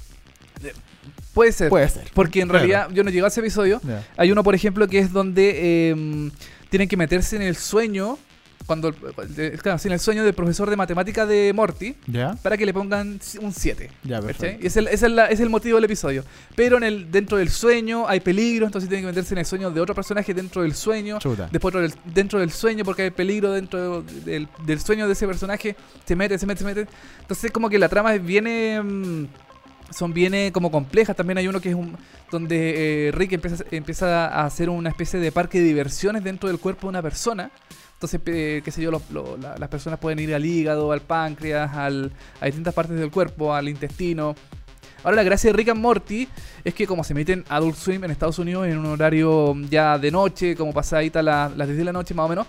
Puede ser. Puede ser. Porque en Claro. realidad yo no llegué a ese episodio. Hay uno, por ejemplo, que es donde eh, tienen que meterse en el sueño cuando eh, claro, sí, en el sueño del profesor de matemática de Morty ¿Ya? para que le pongan un 7. Ya, ¿cachai? perfecto. Y ese es, ese es la- ese es el motivo del episodio. Pero en el, dentro del sueño hay peligro, entonces tiene que meterse en el sueño de otro personaje dentro del sueño. Chuta. Después del- dentro del sueño, porque hay peligro dentro del, del sueño de ese personaje, se mete, se mete, se mete. Entonces como que la trama viene... mm, son viene como complejas. También hay uno que es un donde eh, Rick empieza, empieza a hacer una especie de parque de diversiones dentro del cuerpo de una persona. Entonces, qué sé yo, los- lo- la- las personas pueden ir al hígado, al páncreas, al, a distintas partes del cuerpo, al intestino. Ahora la gracia de Rick and Morty es que como se emiten Adult Swim en Estados Unidos en un horario ya de noche, como pasadita la- las 10 de la noche más o menos,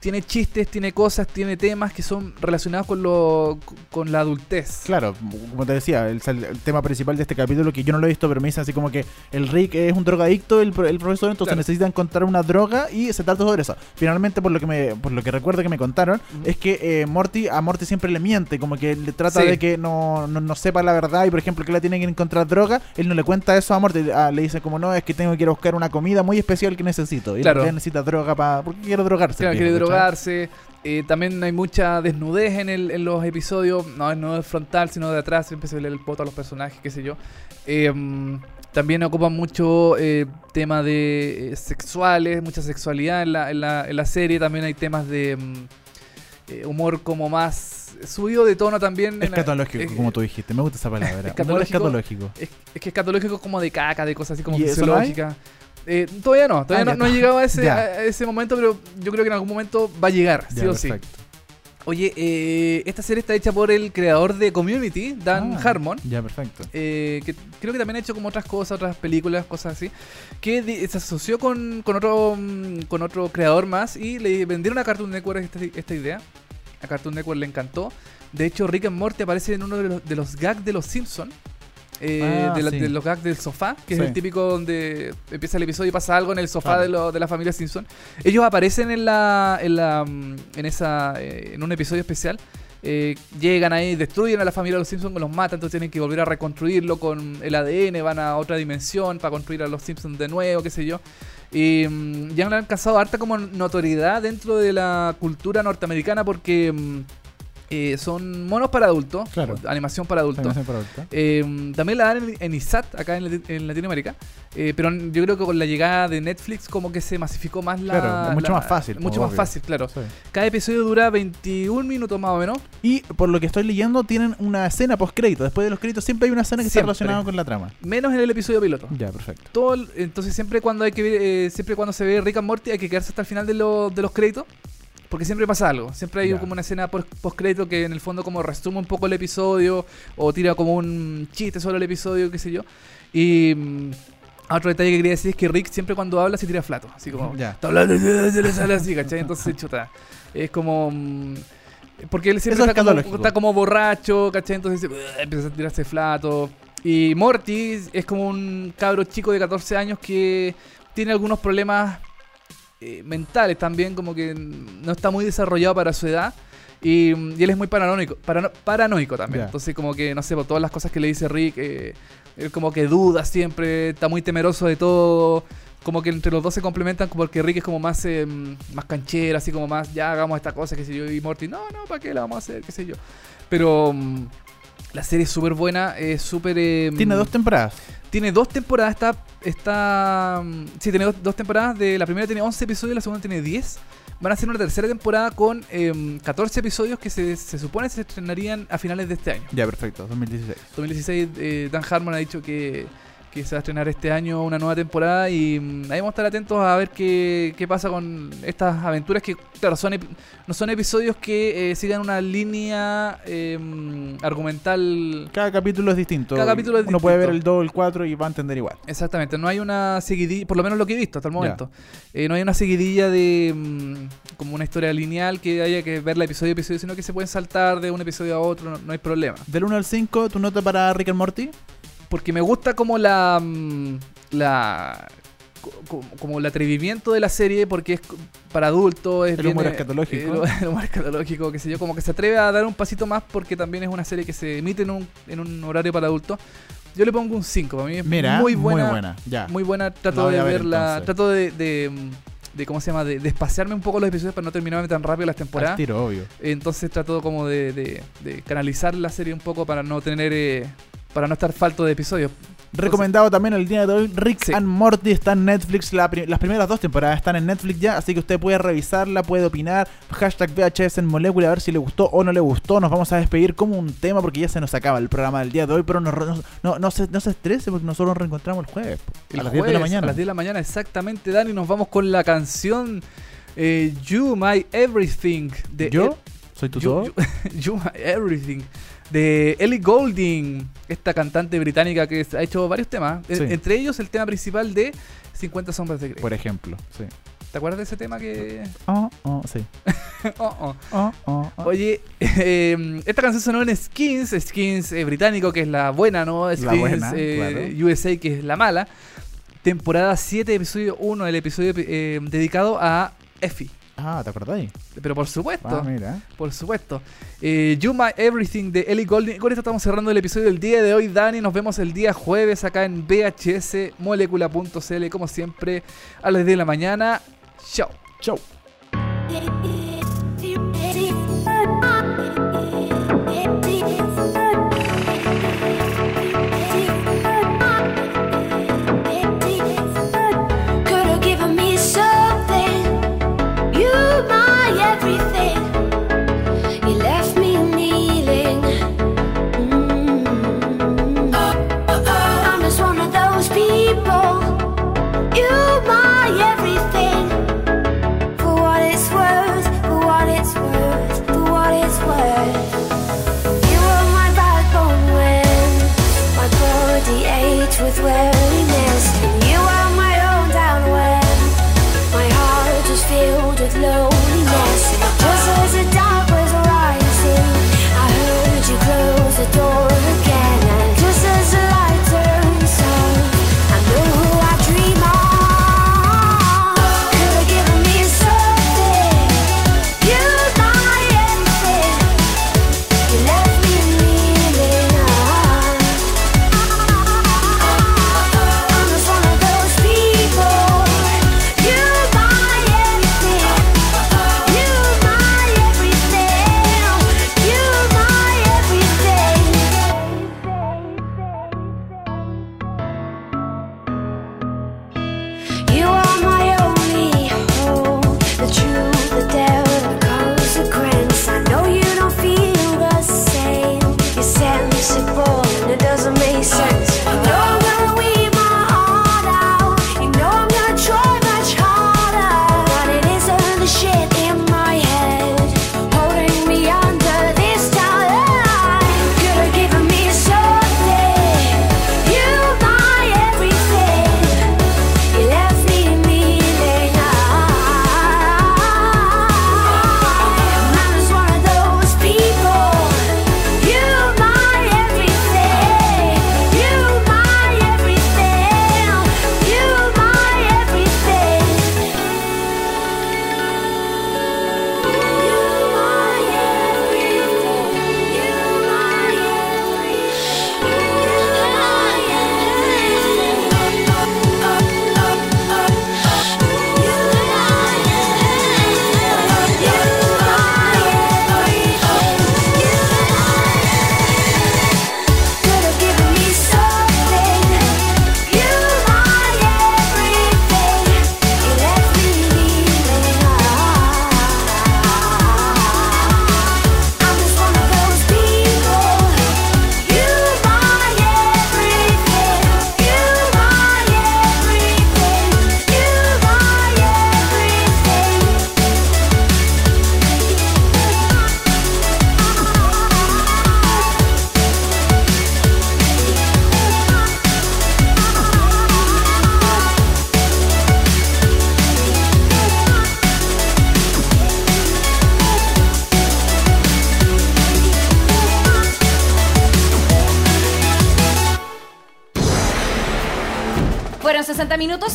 tiene chistes, tiene cosas, tiene temas que son relacionados con lo con la adultez. Claro, como te decía, el, el tema principal de este capítulo, que yo no lo he visto, pero me dicen así como que el Rick es un drogadicto, el, pro- el profesor, entonces Claro. necesita encontrar una droga y se trata sobre eso. Finalmente, por lo que me, por lo que recuerdo que me contaron, es que eh, Morty, a Morty siempre le miente, como que le trata Sí. de que no, no, no sepa la verdad y por ejemplo que la tiene que encontrar droga, él no le cuenta eso a Morty, ah, le dice como no, es que tengo que ir a buscar una comida muy especial que necesito. Y Claro. necesita droga para... porque quiere drogarse. Claro, drogarse. Eh, también hay mucha desnudez en, el- en los episodios. No, no es frontal, sino de atrás. Siempre se ve el poto a los personajes, qué sé yo. Eh, mm, también ocupan mucho eh, tema de eh, sexuales, mucha sexualidad en la, en, la, en la serie. También hay temas de mm, eh, humor como más subido de tono también. en la- Escatológico, eh, como tú dijiste. Me gusta esa palabra. Escatológico. escatológico. Es, es que escatológico como de caca, de cosas así como fisiológicas. Eh, todavía no, todavía Ah, no, no he llegado a ese, a ese momento, pero yo creo que en algún momento va a llegar, sí Ya, o sí. perfecto. Oye, eh, esta serie está hecha por el creador de Community, Dan Ah, Harmon. Ya, perfecto. eh, que creo que también ha hecho como otras cosas, otras películas, cosas así, que se asoció con, con otro mm, con otro creador más y le vendieron a Cartoon Network esta, esta idea. A Cartoon Network le encantó. De hecho, Rick and Morty aparece en uno de los, de los gags de los Simpsons. Ah, de, la- sí. de los gags del sofá, que Sí. es el típico donde empieza el episodio y pasa algo en el sofá Claro. de, lo- de la familia Simpson. Ellos aparecen en la en la mm, en esa eh, en un episodio especial. Eh, llegan ahí, destruyen a la familia de los Simpsons, los matan, entonces tienen que volver a reconstruirlo con el ADN, van a otra dimensión para construir a los Simpsons de nuevo, qué sé yo. Y mm, ya han alcanzado harta como notoriedad dentro de la cultura norteamericana porque mm, eh, son monos para adultos, Claro. animación para adultos. Eh, también la dan en, en ISAT, acá en, Lati- en Latinoamérica. Eh, pero yo creo que con la llegada de Netflix como que se masificó más la... Claro, mucho la- más fácil, Mucho más obvio. fácil, claro. Sí. Cada episodio dura 21 minutos más o menos. Y por lo que estoy leyendo, tienen una escena post crédito. Después de los créditos siempre hay una escena que Siempre. está relacionada con la trama. Menos en el episodio piloto. Ya, perfecto. Todo entonces siempre cuando hay que ver, eh, siempre cuando se ve Rick and Morty hay que quedarse hasta el final de, lo- de los créditos. Porque siempre pasa algo. Siempre hay como una escena post crédito que en el fondo como resume un poco el episodio. O tira como un chiste sobre el episodio, qué sé yo. Y mm, otro detalle que quería decir es que Rick siempre cuando habla se tira flato. Así como Ya. está hablando y se le sale así, ¿cachai? Entonces <laughs> chuta. Es como... mm, porque él siempre está como, está como borracho, ¿cachai? Entonces empieza a tirarse flato. Y Morty es como un cabro chico de 14 años que tiene algunos problemas eh, mentales también, como que no está muy desarrollado para su edad. Y, y él es muy paranoico, parano- paranoico también. Entonces, como que, no sé, por todas las cosas que le dice Rick, eh, él como que duda siempre, está muy temeroso de todo. Como que entre los dos se complementan porque Rick es como más, eh, más canchero, así como más, ya hagamos esta cosa, qué sé yo. Y Morty, no, no, ¿para qué la vamos a hacer? qué sé yo. Pero mm, la serie es súper buena, es súper... eh, Tiene dos temporadas. tiene dos temporadas, está. está mm, sí, tiene dos, dos temporadas. De, la primera tiene 11 episodios, la segunda tiene 10. Van a hacer una tercera temporada con em, 14 episodios que se, se supone se estrenarían a finales de este año. Ya, perfecto. 2016. 2016, eh, Dan Harmon ha dicho que, que se va a estrenar este año una nueva temporada y mm, ahí vamos a estar atentos a ver qué, qué pasa con estas aventuras que, claro, son no son episodios que eh, sigan una línea em, argumental Cada capítulo es distinto. Cada capítulo es Uno puede ver distinto. el 2 el 4 y va a entender igual. Exactamente, no hay una seguidilla, por lo menos lo que he visto hasta el momento. Eh, no hay una seguidilla de mm, como una historia lineal que haya que verla episodio a episodio, sino que se pueden saltar de un episodio a otro, no, no hay problema. Del 1 al 5, ¿tu nota para Rick and Morty? Porque me gusta como la mm, la co- co- como el atrevimiento de la serie porque es para adultos, es El humor eh, escatológico. el, <laughs> el humor escatológico, qué sé yo, como que se atreve a dar un pasito más porque también es una serie que se emite en un, en un horario para adultos. Yo le pongo un 5, para mí es Mira, muy buena. Ya. Muy buena, trato de ver, verla, entonces. trato de, de, de ¿cómo se llama? De, de espaciarme un poco los episodios para no terminarme tan rápido las Al temporadas. tiro, obvio. Entonces trato como de, de- de canalizar la serie un poco para no tener, eh, para no estar falto de episodios. Recomendado también el día de hoy. Rick Sí. and Morty está en Netflix. La las primeras dos temporadas están en Netflix ya. Así que usted puede revisarla, puede opinar. Hashtag VHS en molécula, a ver si le gustó o no le gustó. Nos vamos a despedir como un tema porque ya se nos acaba el programa del día de hoy. Pero no, no, no, no se, no se estrese porque nosotros nos reencontramos el jueves. El a las 10 de la jueves, mañana. A las 10 de la mañana, exactamente, Dani. Nos vamos con la canción eh, You My Everything de ¿Yo? ¿Soy tu You, todo? <laughs> You- You My Everything de Ellie Goulding, esta cantante británica que ha hecho varios temas, Sí. entre ellos el tema principal de 50 sombras de Grey. Por ejemplo. Sí. ¿Te acuerdas de ese tema que Oh, oh, sí. <laughs> Oh, oh. Oh, oh, oh. Oye, <laughs> eh, esta canción sonó en Skins, Skins eh, británico, que es la buena, ¿no? Skins buena, eh, claro. USA, que es la mala. Temporada 7, episodio 1, el episodio eh, dedicado a Effie. Ah, ¿te acordáis? Pero por supuesto, Ah, mira. por supuesto. Eh, you My Everything de Ellie Goulding. Con esto estamos cerrando el episodio del día de hoy, Dani. Nos vemos el día jueves acá en bhsmolecula.cl, como siempre, a las 10 de la mañana. Chao. Chau.